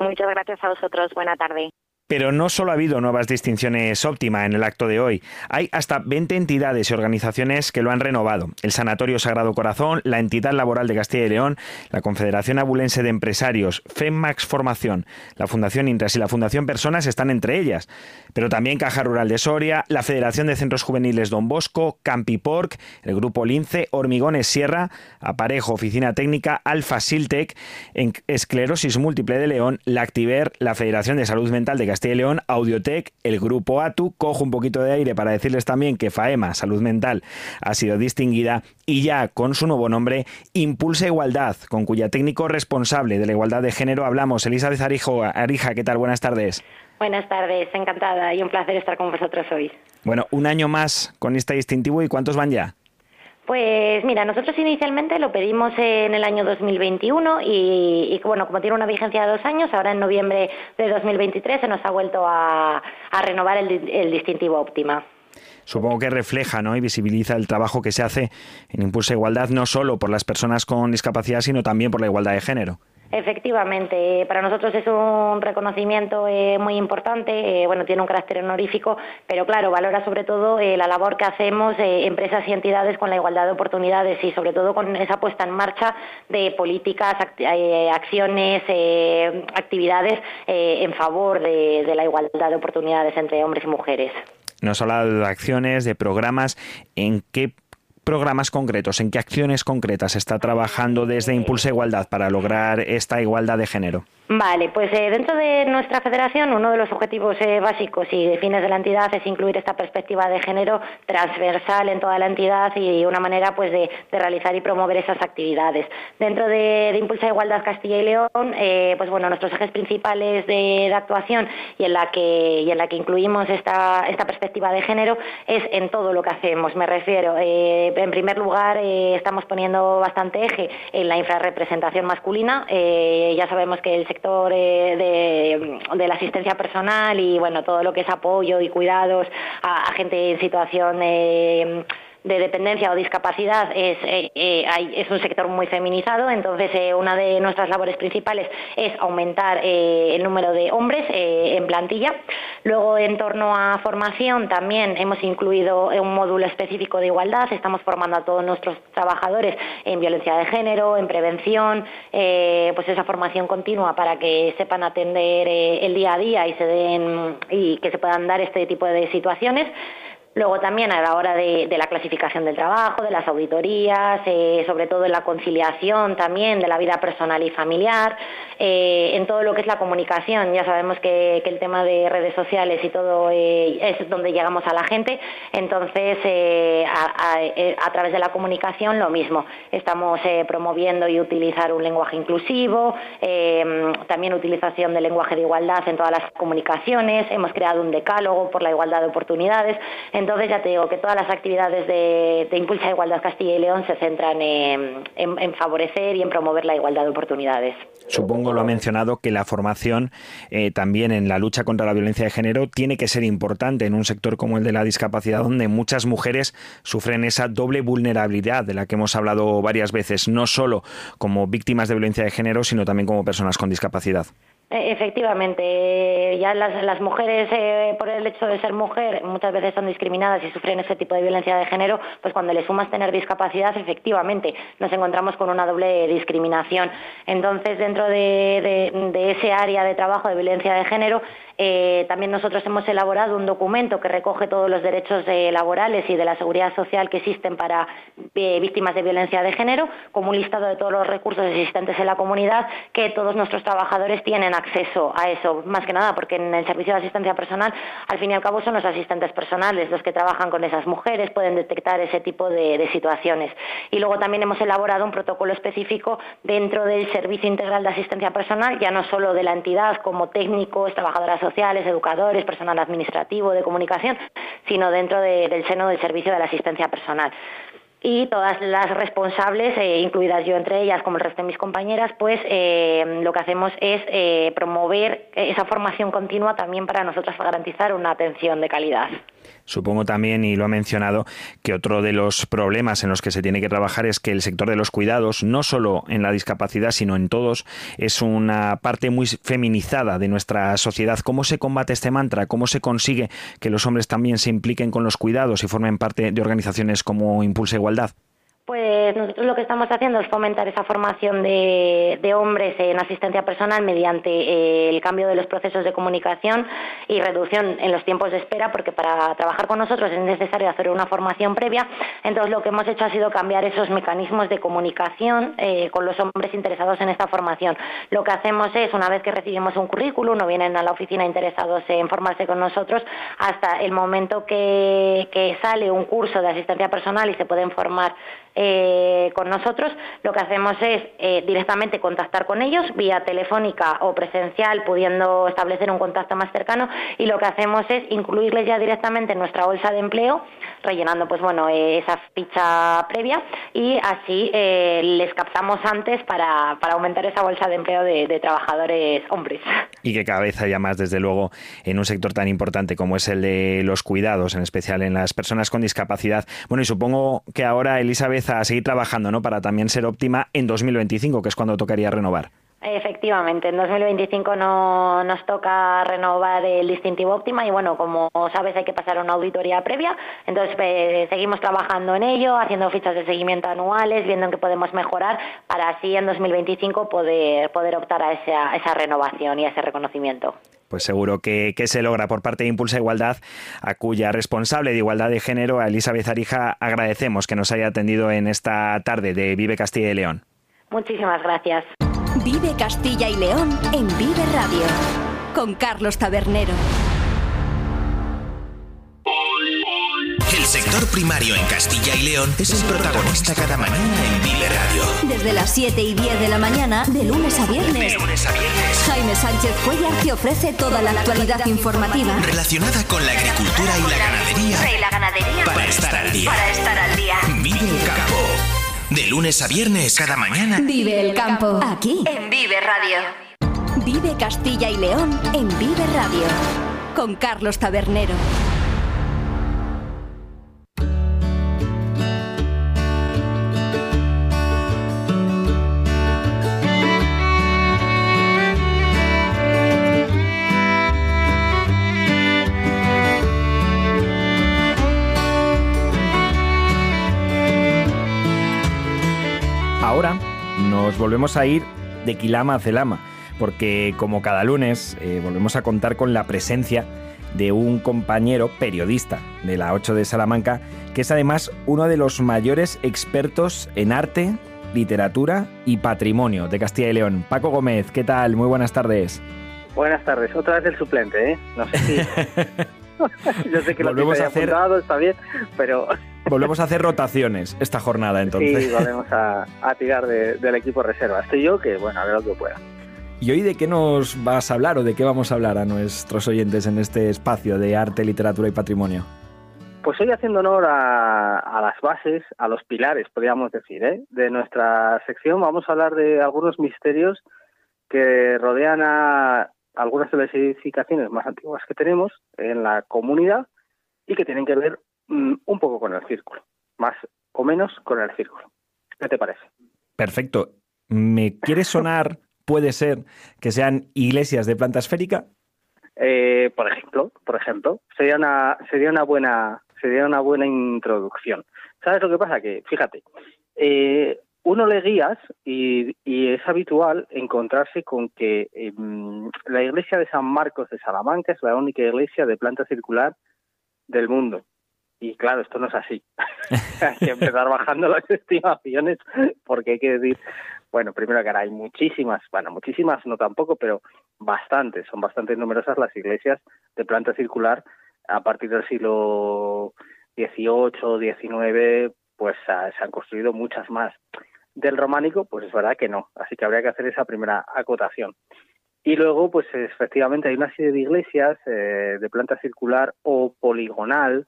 Muchas gracias a vosotros. Buena tarde. Pero no solo ha habido nuevas distinciones óptima en el acto de hoy, hay hasta 20 entidades y organizaciones que lo han renovado. El Sanatorio Sagrado Corazón, la Entidad Laboral de Castilla y León, la Confederación Abulense de Empresarios, FEMAX Formación, la Fundación Intras y la Fundación Personas están entre ellas. Pero también Caja Rural de Soria, la Federación de Centros Juveniles Don Bosco, Campiporc, el Grupo Lince, Hormigones Sierra, Aparejo Oficina Técnica, Alfa Siltec, Esclerosis Múltiple de León, la Activer, la Federación de Salud Mental de Castilla Castilla y León, Audiotec, el grupo ATU. Cojo un poquito de aire para decirles también que FAEMA, Salud Mental, ha sido distinguida y ya con su nuevo nombre, Impulsa Igualdad, con cuya técnico responsable de la igualdad de género hablamos. Elizabeth Arijo, Arija, ¿qué tal? Buenas tardes. Buenas tardes, encantada y un placer estar con vosotros hoy. Bueno, un año más con este distintivo y ¿cuántos van ya? Pues mira, nosotros inicialmente lo pedimos en el año 2021 y, bueno, como tiene una vigencia de dos años, ahora en noviembre de 2023 se nos ha vuelto a, renovar el, distintivo óptima supongo que refleja ¿no? y visibiliza el trabajo que se hace en Impulso Igualdad, no solo por las personas con discapacidad, sino también por la igualdad de género. Efectivamente, para nosotros es un reconocimiento eh, muy importante, eh, bueno, tiene un carácter honorífico, pero claro, valora sobre todo eh, la labor que hacemos empresas y entidades con la igualdad de oportunidades y sobre todo con esa puesta en marcha de políticas, acciones, actividades en favor de la igualdad de oportunidades entre hombres y mujeres. Nos ha hablado de acciones, de programas, ¿en qué programas concretos, en qué acciones concretas está trabajando desde Impulsa Igualdad para lograr esta igualdad de género? Vale, pues eh, dentro de nuestra federación uno de los objetivos eh, básicos y fines de la entidad es incluir esta perspectiva de género transversal en toda la entidad y una manera pues de, realizar y promover esas actividades. Dentro de, Impulsa Igualdad Castilla y León, eh, pues bueno, nuestros ejes principales de, actuación y en la que y en la que incluimos esta, esta perspectiva de género es en todo lo que hacemos. Me refiero, en primer lugar, estamos poniendo bastante eje en la infrarrepresentación masculina. ya sabemos que el sector eh, de, la asistencia personal y bueno todo lo que es apoyo y cuidados a, gente en situación de de dependencia o discapacidad es, eh, eh, es un sector muy feminizado, entonces eh, una de nuestras labores principales es aumentar el número de hombres en plantilla. Luego, en torno a formación, también hemos incluido un módulo específico de igualdad, estamos formando a todos nuestros trabajadores en violencia de género, en prevención, pues esa formación continua para que sepan atender el día a día y se den y que se puedan dar este tipo de situaciones. Luego también a la hora de, la clasificación del trabajo, de las auditorías, eh, sobre todo en la conciliación también de la vida personal y familiar, eh, en todo lo que es la comunicación. Ya sabemos que, el tema de redes sociales y todo eh, es donde llegamos a la gente, entonces a, través de la comunicación lo mismo. Estamos promoviendo y utilizar un lenguaje inclusivo, también utilización del lenguaje de igualdad en todas las comunicaciones, hemos creado un decálogo por la igualdad de oportunidades. Entonces ya te digo que todas las actividades de, Impulsa Igualdad Castilla y León se centran en, favorecer y en promover la igualdad de oportunidades. Supongo lo ha mencionado que la formación eh, también en la lucha contra la violencia de género tiene que ser importante en un sector como el de la discapacidad, donde muchas mujeres sufren esa doble vulnerabilidad de la que hemos hablado varias veces, no solo como víctimas de violencia de género, sino también como personas con discapacidad. Eh, efectivamente, ya las, mujeres, eh, por el hecho de ser mujer, muchas veces son discriminadas y sufren ese tipo de violencia de género, pues cuando le sumas tener discapacidad, efectivamente, nos encontramos con una doble discriminación. Entonces, dentro de, de ese área de trabajo de violencia de género, eh, también nosotros hemos elaborado un documento que recoge todos los derechos eh, laborales y de la seguridad social que existen para eh, víctimas de violencia de género, como un listado de todos los recursos existentes en la comunidad que todos nuestros trabajadores tienen acceso a eso. Más que nada porque en el servicio de asistencia personal, al fin y al cabo, son los asistentes personales los que trabajan con esas mujeres, pueden detectar ese tipo de, de situaciones. Y luego también hemos elaborado un protocolo específico dentro del Servicio Integral de Asistencia Personal, ya no solo de la entidad como técnicos, trabajadoras sociales, educadores, personal administrativo, de comunicación, sino dentro del seno del servicio de la asistencia personal y todas las responsables, eh, incluidas yo entre ellas, como el resto de mis compañeras, pues eh, lo que hacemos es eh, promover esa formación continua también para nosotros garantizar una atención de calidad. Supongo también, y lo ha mencionado, que otro de los problemas en los que se tiene que trabajar es que el sector de los cuidados, no solo en la discapacidad, sino en todos, es una parte muy feminizada de nuestra sociedad. ¿Cómo se combate este mantra? ¿Cómo se consigue que los hombres también se impliquen con los cuidados y formen parte de organizaciones como Impulsa Igualdad? Pues nosotros lo que estamos haciendo es fomentar esa formación de, hombres en asistencia personal mediante eh, el cambio de los procesos de comunicación y reducción en los tiempos de espera, porque para trabajar con nosotros es necesario hacer una formación previa. Entonces lo que hemos hecho ha sido cambiar esos mecanismos de comunicación eh, con los hombres interesados en esta formación. Lo que hacemos es, una vez que recibimos un currículum o vienen a la oficina interesados en formarse con nosotros, hasta el momento que sale un curso de asistencia personal y se pueden formar eh, con nosotros, lo que hacemos es eh, directamente contactar con ellos vía telefónica o presencial, pudiendo establecer un contacto más cercano y lo que hacemos es incluirles ya directamente en nuestra bolsa de empleo, rellenando pues bueno eh, esa ficha previa y así les captamos antes para, aumentar esa bolsa de empleo de, trabajadores hombres. Y que cada vez haya más, desde luego, en un sector tan importante como es el de los cuidados, en especial en las personas con discapacidad. Bueno, y supongo que ahora, Elizabeth, a seguir trabajando, ¿no? Para también ser óptima en 2025, que es cuando tocaría renovar. Efectivamente, en 2025 no, nos toca renovar el distintivo óptima y bueno, como sabes hay que pasar una auditoría previa, entonces eh, seguimos trabajando en ello, haciendo fichas de seguimiento anuales, viendo en qué podemos mejorar para así en 2025 poder, poder optar a esa, esa renovación y a ese reconocimiento pues seguro que, que, se logra por parte de Impulsa Igualdad, a cuya responsable de igualdad de género, a Elizabeth Arija, agradecemos que nos haya atendido en esta tarde de Vive Castilla y León. Muchísimas gracias. Vive Castilla y León en Vive Radio, con Carlos Tabernero. El sector primario en Castilla y León es el protagonista cada mañana en Vive Radio. Desde las 7 y 10 de la mañana, de lunes a viernes. De lunes a viernes. Jaime Sánchez Cuellar te ofrece toda la actualidad informativa relacionada con la agricultura y la ganadería. Y la ganadería. Para estar al día. Para estar al día. Vive el campo. De lunes a viernes, cada mañana. Vive el campo. Aquí. En Vive Radio. Vive Castilla y León en Vive Radio. Con Carlos Tabernero. Nos volvemos a ir de Quilama a Celama, porque como cada lunes eh, volvemos a contar con la presencia de un compañero periodista de la 8 de Salamanca, que es además uno de los mayores expertos en arte, literatura y patrimonio de Castilla y León. Paco Gómez, ¿qué tal? Muy buenas tardes. Buenas tardes, otra vez el suplente, ¿eh? No sé si... Yo sé que lo volvemos a hacer está bien, pero... volvemos a hacer rotaciones esta jornada entonces. Sí, volvemos a, a tirar de, del equipo reserva. Estoy yo que, bueno, a ver lo que pueda. ¿Y hoy de qué nos vas a hablar o de qué vamos a hablar a nuestros oyentes en este espacio de arte, literatura y patrimonio? Pues hoy haciendo honor a, a las bases, a los pilares, podríamos decir, ¿eh? de nuestra sección, vamos a hablar de algunos misterios que rodean a algunas de las edificaciones más antiguas que tenemos en la comunidad y que tienen que ver un poco con el círculo, más o menos con el círculo. ¿Qué te parece? Perfecto. ¿Me quiere sonar, puede ser, que sean iglesias de planta esférica? Eh, por ejemplo, por ejemplo, sería una sería una buena sería una buena introducción. ¿Sabes lo que pasa? Que fíjate, eh, uno lee guías y, y, es habitual encontrarse con que eh, la iglesia de San Marcos de Salamanca es la única iglesia de planta circular del mundo. Y claro, esto no es así. hay que empezar bajando las estimaciones porque hay que decir, bueno, primero que ahora hay muchísimas, bueno, muchísimas no tampoco, pero bastantes, son bastante numerosas las iglesias de planta circular a partir del siglo XVIII, XIX, pues se han construido muchas más. Del románico, pues es verdad que no, así que habría que hacer esa primera acotación. Y luego, pues efectivamente hay una serie de iglesias eh, de planta circular o poligonal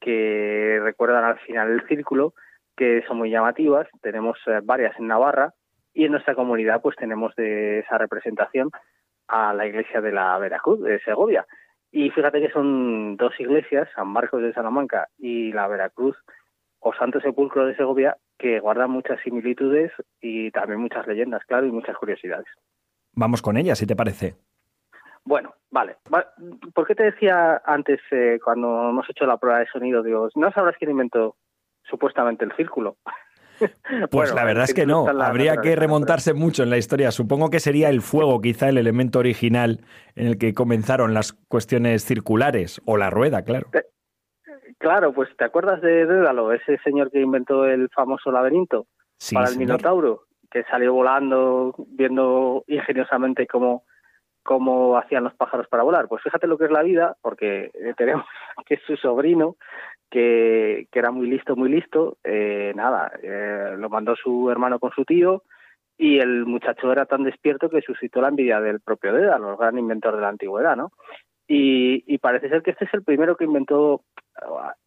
que recuerdan al final el círculo, que son muy llamativas. Tenemos eh, varias en Navarra y en nuestra comunidad pues tenemos de esa representación a la iglesia de la Veracruz, de Segovia. Y fíjate que son dos iglesias, San Marcos de Salamanca y la Veracruz o Santo Sepulcro de Segovia, que guardan muchas similitudes y también muchas leyendas, claro, y muchas curiosidades. Vamos con ellas, si te parece. Bueno, vale. ¿Por qué te decía antes, eh, cuando hemos hecho la prueba de sonido, digo, no sabrás quién inventó supuestamente el círculo? Pues bueno, la verdad es que no. Habría que remontarse mucho en la historia. Supongo que sería el fuego, quizá el elemento original en el que comenzaron las cuestiones circulares, o la rueda, claro. Claro, pues ¿te acuerdas de Dédalo, ese señor que inventó el famoso laberinto sí, para el señor. Minotauro, que salió volando, viendo ingeniosamente cómo, cómo hacían los pájaros para volar? Pues fíjate lo que es la vida, porque tenemos que su sobrino, que, que era muy listo, muy listo, eh, nada, eh, lo mandó su hermano con su tío, y el muchacho era tan despierto que suscitó la envidia del propio Dédalo, el gran inventor de la antigüedad, ¿no? Y, y, parece ser que este es el primero que inventó,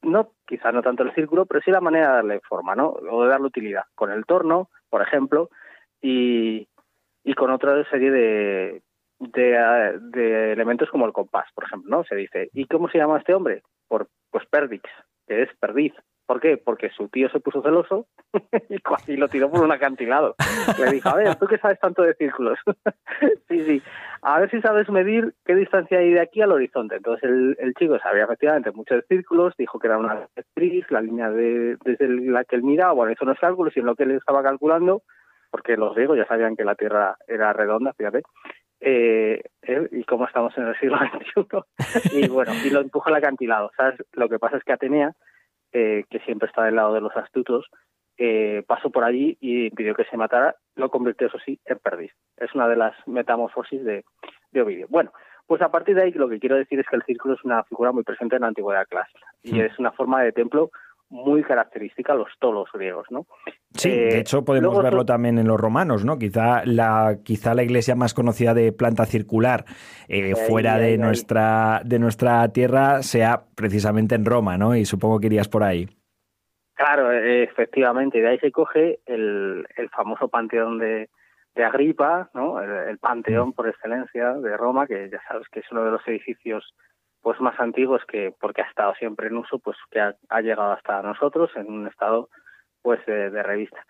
no, quizá no tanto el círculo, pero sí la manera de darle forma, ¿no? O de darle utilidad, con el torno, por ejemplo, y, y con otra serie de, de, de, elementos como el compás, por ejemplo, ¿no? Se dice, ¿y cómo se llama este hombre? Por, pues Perdix, que es perdiz. ¿Por qué? Porque su tío se puso celoso y lo tiró por un acantilado. Le dijo, a ver, ¿tú qué sabes tanto de círculos? sí, sí. A ver si sabes medir qué distancia hay de aquí al horizonte. Entonces el, el chico sabía efectivamente mucho de círculos, dijo que era una actriz, la línea de, desde la que él miraba, bueno, hizo unos cálculos y en lo que él estaba calculando, porque los griegos ya sabían que la Tierra era redonda, fíjate, eh, eh, y cómo estamos en el siglo XXI, y bueno, y lo empujó al acantilado. ¿Sabes? Lo que pasa es que Atenea eh, que siempre está del lado de los astutos, eh, pasó por allí y impidió que se matara, lo convirtió, eso sí, en perdiz. Es una de las metamorfosis de, de Ovidio. Bueno, pues a partir de ahí lo que quiero decir es que el círculo es una figura muy presente en la antigüedad clásica y es una forma de templo muy característica a los tolos griegos, ¿no? Sí, eh, de hecho podemos luego, verlo también en los romanos, ¿no? Quizá la, quizá la iglesia más conocida de planta circular eh, fuera de, nuestra, de nuestra tierra sea precisamente en Roma, ¿no? Y supongo que irías por ahí. Claro, efectivamente, de ahí se coge el, el famoso panteón de, de Agripa, ¿no? El, el, panteón por excelencia de Roma, que ya sabes que es uno de los edificios pues más antiguos que porque ha estado siempre en uso, pues que ha, llegado hasta nosotros en un estado pues de, de revista.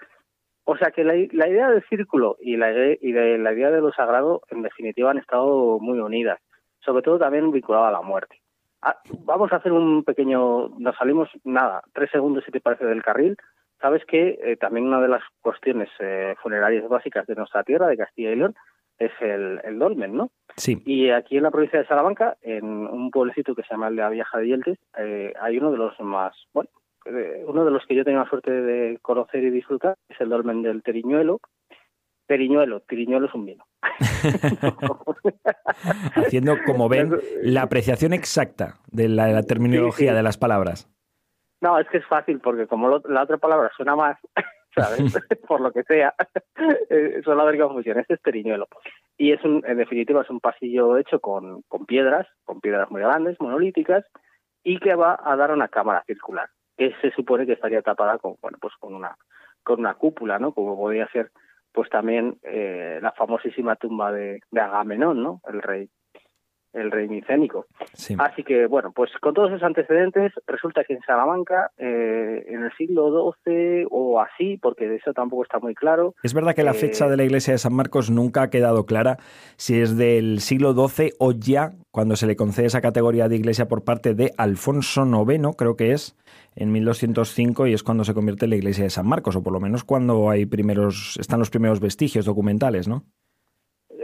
O sea que la, la, idea del círculo y la, y de la idea de lo sagrado en definitiva han estado muy unidas, sobre todo también vinculado a la muerte. Ah, vamos a hacer un pequeño, nos salimos nada, tres segundos si te parece del carril. Sabes que eh, también una de las cuestiones eh, funerarias básicas de nuestra tierra, de Castilla y León, es el, el dolmen, ¿no? Sí. Y aquí en la provincia de Salamanca, en un pueblecito que se llama La Vieja de Yeltes, eh, hay uno de los más, bueno, eh, uno de los que yo tengo la suerte de conocer y disfrutar, es el dolmen del Teriñuelo. Teriñuelo, Teriñuelo es un vino. Haciendo, como ven, la apreciación exacta de la, de la terminología Sí, sí. de las palabras. No, es que es fácil porque como lo- la otra palabra suena más, ¿sabes? Por lo que sea, suele haber confusión. Este es Teriñuelo. Y es un, en definitiva es un pasillo hecho con, con piedras, con piedras muy grandes, monolíticas, y que va a dar una cámara circular, que se supone que estaría tapada con, bueno, pues con una, con una cúpula, ¿no? Como podría ser, pues también eh, la famosísima tumba de, de Agamenón, ¿no? El rey, el rey micénico. Sí. Así que, bueno, pues con todos esos antecedentes, resulta que en Salamanca, eh, en el siglo XII o así, porque de eso tampoco está muy claro. Es verdad que la eh, fecha de la iglesia de San Marcos nunca ha quedado clara si es del siglo XII o ya cuando se le concede esa categoría de iglesia por parte de Alfonso IX, creo que es, en 1205 y es cuando se convierte en la iglesia de San Marcos, o por lo menos cuando hay primeros, están los primeros vestigios documentales, ¿no?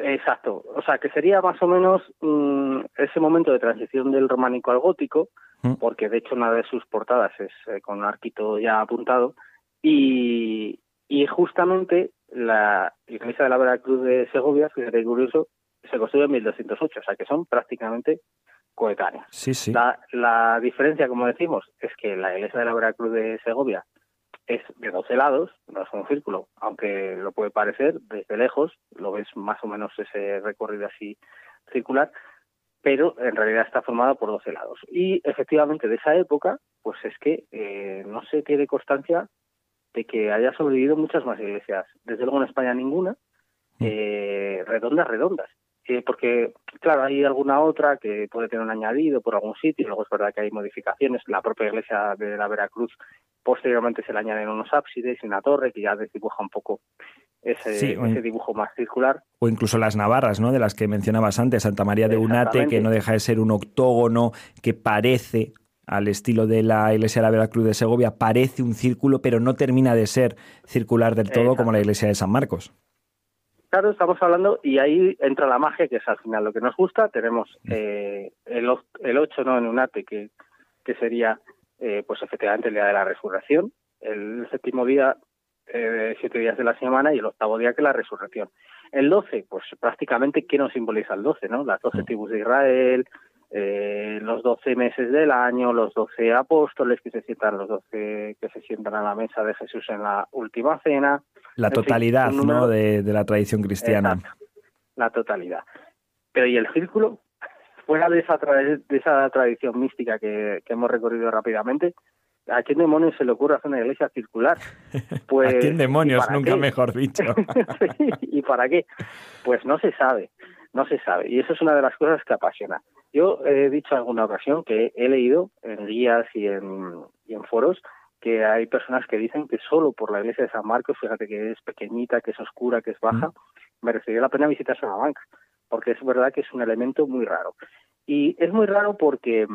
Exacto. O sea, que sería más o menos mm, ese momento de transición del románico al gótico, Mm. porque de hecho una de sus portadas es eh, con un arquito ya apuntado, y, y justamente la iglesia de la Veracruz de Segovia, fíjate qué curioso, se construyó en 1208, o sea que son prácticamente coetáneas. Sí, sí. La, la diferencia, como decimos, es que la iglesia de la Veracruz de Segovia es de 12 lados, no es un círculo, aunque lo puede parecer desde lejos, lo ves más o menos ese recorrido así circular, pero en realidad está formada por 12 lados. Y efectivamente de esa época, pues es que eh, no se tiene constancia de que haya sobrevivido muchas más iglesias. Desde luego en España ninguna, eh, redondas, redondas. Eh, porque, claro, hay alguna otra que puede tener un añadido por algún sitio, luego es verdad que hay modificaciones. La propia iglesia de la Veracruz posteriormente se le añaden unos ábsides y una torre que ya desdibuja un poco ese, Sí, ese dibujo más circular. O incluso las navarras, ¿no? De las que mencionabas antes, Santa María de Unate, que no deja de ser un octógono que parece al estilo de la iglesia de la Veracruz de Segovia, parece un círculo, pero no termina de ser circular del todo como la iglesia de San Marcos. Claro, estamos hablando, y ahí entra la magia, que es al final lo que nos gusta. Tenemos eh, el, el 8 ¿no? en Unate, que, que sería eh, pues efectivamente el día de la resurrección, el séptimo día, eh, siete días de la semana, y el octavo día que es la resurrección. El 12, pues prácticamente, ¿qué nos simboliza el 12? ¿no? Las 12 tribus de Israel, eh, los 12 meses del año, los 12 apóstoles que se sientan, los 12 que se sientan a la mesa de Jesús en la última cena. La fin, totalidad número- ¿no? de, de la tradición cristiana. Exacto, la totalidad. Pero ¿y el círculo? Fuera de esa, tra- de esa tradición mística que, que hemos recorrido rápidamente, ¿a quién demonios se le ocurre hacer una iglesia circular? Pues, ¿A quién ¿y demonios? Nunca qué? mejor dicho. Sí, ¿Y para qué? Pues no se sabe, no se sabe. Y eso es una de las cosas que apasiona. Yo he dicho en alguna ocasión que he leído en guías y en, y en foros que hay personas que dicen que solo por la iglesia de San Marcos, fíjate que es pequeñita, que es oscura, que es baja, merecería la pena visitar Salamanca, porque es verdad que es un elemento muy raro. Y es muy raro porque,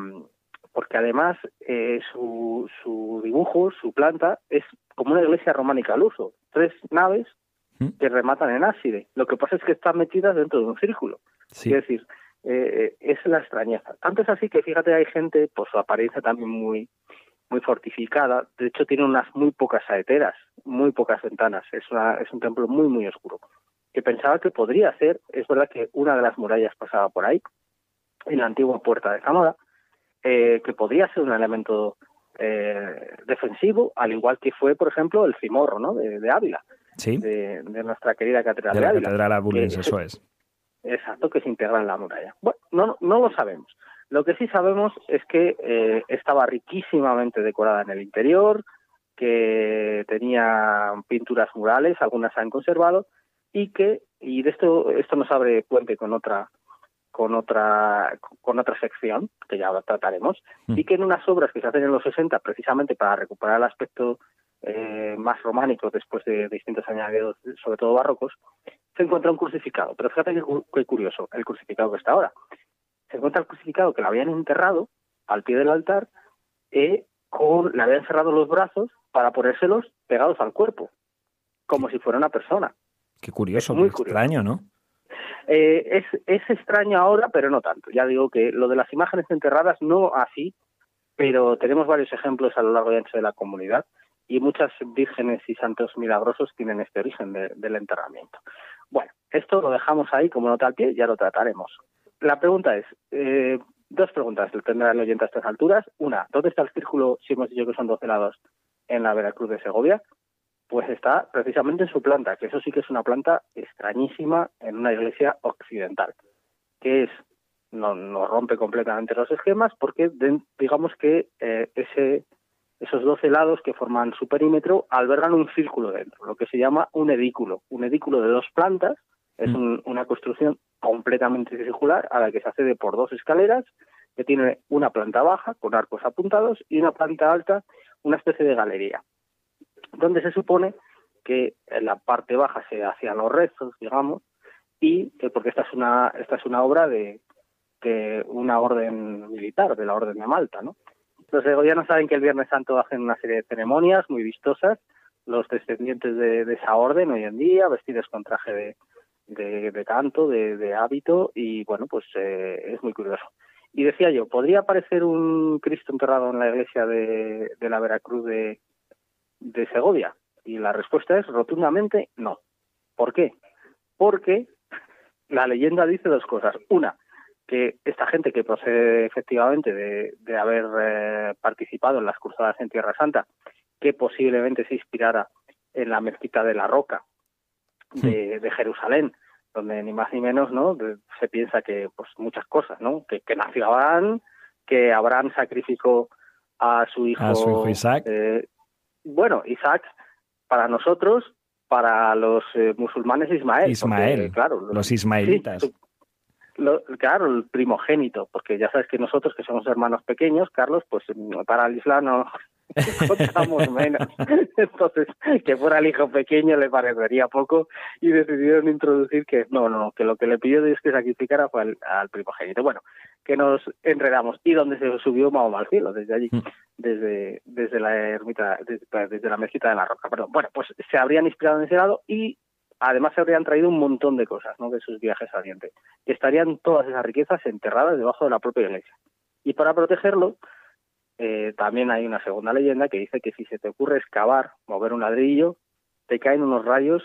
porque además eh, su, su dibujo, su planta, es como una iglesia románica al uso. Tres naves que rematan en ábside. Lo que pasa es que están metidas dentro de un círculo. Sí. Es decir, eh, es la extrañeza. Tanto es así que, fíjate, hay gente, por su apariencia también muy muy fortificada. De hecho, tiene unas muy pocas saeteras, muy pocas ventanas. Es, una, es un templo muy, muy oscuro. Que pensaba que podría ser, es verdad que una de las murallas pasaba por ahí, en la antigua puerta de Zamora, eh, que podría ser un elemento eh, defensivo, al igual que fue, por ejemplo, el cimorro ¿no? de, de Ávila, Sí, de, de nuestra querida catedral de de, la Ávila. catedral abulense, eso es. Exacto, que se integra en la muralla. Bueno, no, no lo sabemos. Lo que sí sabemos es que eh, estaba riquísimamente decorada en el interior, que tenía pinturas murales, algunas se han conservado, y que, y de esto, esto nos abre puente con otra con otra con otra sección que ya trataremos Mm. y que en unas obras que se hacen en los 60 precisamente para recuperar el aspecto eh, más románico después de distintos añadidos sobre todo barrocos se encuentra un crucificado pero fíjate qué, cu- qué curioso el crucificado que está ahora se encuentra el crucificado que lo habían enterrado al pie del altar eh, con le habían cerrado los brazos para ponérselos pegados al cuerpo como si fuera una persona Qué curioso, muy qué curioso. extraño, ¿no? Eh, es, es extraño ahora, pero no tanto. Ya digo que lo de las imágenes enterradas no así, pero tenemos varios ejemplos a lo largo y ancho de la comunidad y muchas vírgenes y santos milagrosos tienen este origen del enterramiento. Bueno, esto lo dejamos ahí como nota al pie, ya lo trataremos. La pregunta es, eh, dos preguntas tendrá el oyente a estas alturas. Una, ¿dónde está el círculo, si hemos dicho que son 12 lados, en la Veracruz de Segovia? Pues está precisamente en su planta, que eso sí que es una planta extrañísima en una iglesia occidental, que es no, no rompe completamente los esquemas porque digamos que eh, ese esos 12 lados que forman su perímetro albergan un círculo dentro, lo que se llama un edículo. Un edículo de dos plantas es mm. una construcción completamente circular a la que se accede por dos escaleras que tiene una planta baja con arcos apuntados y una planta alta, una especie de galería, donde se supone que en la parte baja se hacían los rezos, digamos, y que porque esta es una esta es una obra de, de una orden militar, de la orden de Malta, ¿no? Los segovianos saben que el Viernes Santo hacen una serie de ceremonias muy vistosas, los descendientes de, esa orden hoy en día, vestidos con traje de, de, canto, de, hábito, y bueno, pues eh, es muy curioso. Y decía yo, ¿podría aparecer un Cristo enterrado en la iglesia de, la Veracruz de, de Segovia? Y la respuesta es rotundamente no. ¿Por qué? Porque la leyenda dice dos cosas. Una, que esta gente que procede efectivamente de, haber eh, participado en las cruzadas en Tierra Santa, que posiblemente se inspirara en la mezquita de la Roca de, Jerusalén, donde ni más ni menos no se piensa que pues muchas cosas, ¿no? Que, nació Abraham, que Abraham sacrificó a su hijo, Isaac. Eh, bueno, Isaac para nosotros, para los eh, musulmanes Ismael. Ismael, claro, los, ismaelitas claro, el primogénito, porque ya sabes que nosotros que somos hermanos pequeños, Carlos, pues para el Islam no contamos menos. Entonces, que fuera el hijo pequeño le parecería poco y decidieron introducir que no, no, que lo que le pidió Dios que sacrificara fue al, primogénito. Bueno, que nos enredamos. Y donde se subió Mahoma al cielo, desde allí, mm. desde, desde la ermita, desde, desde la mezquita de la roca. Perdón. Bueno, pues se habrían inspirado en ese lado y además se habrían traído un montón de cosas ¿no? de sus viajes al Oriente. Y estarían todas esas riquezas enterradas debajo de la propia iglesia. Y para protegerlo, eh, también hay una segunda leyenda que dice que si se te ocurre excavar, mover un ladrillo, te caen unos rayos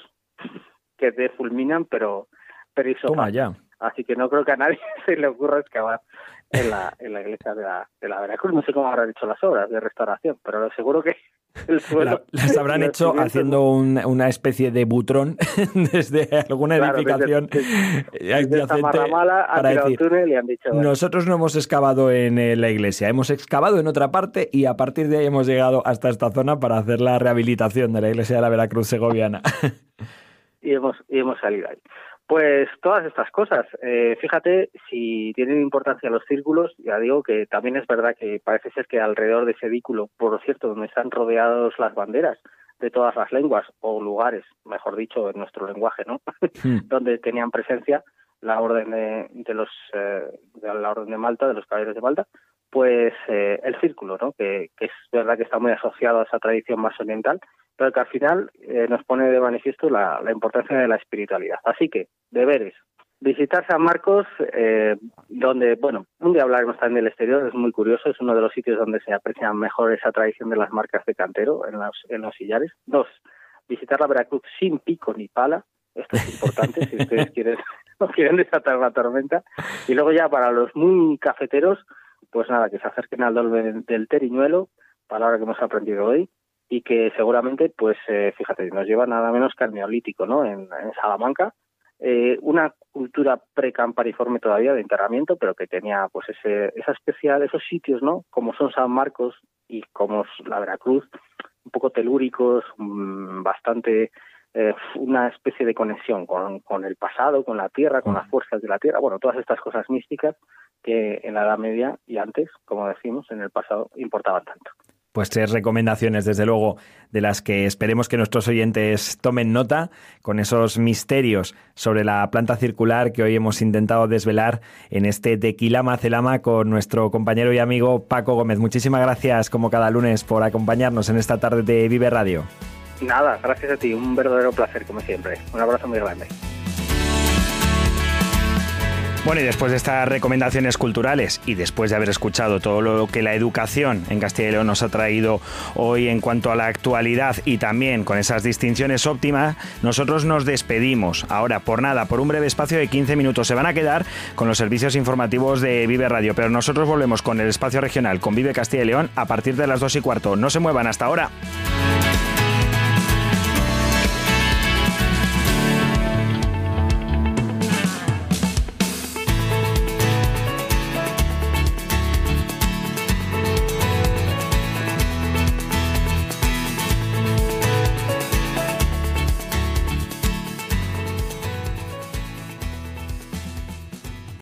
que te fulminan, pero, pero Toma ya. Así que no creo que a nadie se le ocurra excavar en la, en la iglesia de la, de la Veracruz. No sé cómo habrán hecho las obras de restauración, pero seguro que las habrán hecho haciendo una especie de butrón desde alguna edificación adyacente para decir, nosotros no hemos excavado en eh, la iglesia, hemos excavado en otra parte y a partir de ahí hemos llegado hasta esta zona para hacer la rehabilitación de la iglesia de la Veracruz segoviana. y hemos, y hemos salido ahí. Pues todas estas cosas. Eh, fíjate, si tienen importancia los círculos, ya digo que también es verdad que parece ser que alrededor de ese vínculo, por cierto, donde están rodeados las banderas de todas las lenguas o lugares, mejor dicho, en nuestro lenguaje, ¿no? Hmm. donde tenían presencia la orden de, los eh, de la orden de Malta, de los caballeros de Malta, pues eh, el círculo, ¿no? Que, que, es verdad que está muy asociado a esa tradición más oriental pero que al final eh, nos pone de manifiesto la, importancia de la espiritualidad. Así que, deberes. Visitar San Marcos, eh, donde, bueno, un día hablaremos también del exterior, es muy curioso, es uno de los sitios donde se aprecia mejor esa tradición de las marcas de cantero en los, en los sillares. Dos, visitar la Veracruz sin pico ni pala, esto es importante si ustedes quieren, quieren desatar la tormenta. Y luego ya para los muy cafeteros, pues nada, que se acerquen al dolmen del Teriñuelo, palabra que hemos aprendido hoy, y que seguramente, pues eh, fíjate, nos lleva nada menos que al neolítico, ¿no? En, Salamanca, eh, una cultura precampariforme todavía de enterramiento, pero que tenía pues ese, esa especial, esos sitios, ¿no? Como son San Marcos y como la Veracruz, un poco telúricos, mm, bastante eh, una especie de conexión con, con, el pasado, con la tierra, con las fuerzas de la tierra, bueno, todas estas cosas místicas que en la Edad Media y antes, como decimos, en el pasado importaban tanto pues tres recomendaciones, desde luego, de las que esperemos que nuestros oyentes tomen nota, con esos misterios sobre la planta circular que hoy hemos intentado desvelar en este Tequila Macelama con nuestro compañero y amigo Paco Gómez. Muchísimas gracias, como cada lunes, por acompañarnos en esta tarde de Vive Radio. Nada, gracias a ti, un verdadero placer, como siempre. Un abrazo muy grande. Bueno, y después de estas recomendaciones culturales y después de haber escuchado todo lo que la educación en Castilla y León nos ha traído hoy en cuanto a la actualidad y también con esas distinciones óptimas, nosotros nos despedimos. Ahora, por nada, por un breve espacio de 15 minutos, se van a quedar con los servicios informativos de Vive Radio, pero nosotros volvemos con el espacio regional, con Vive Castilla y León, a partir de las 2 y cuarto. No se muevan hasta ahora.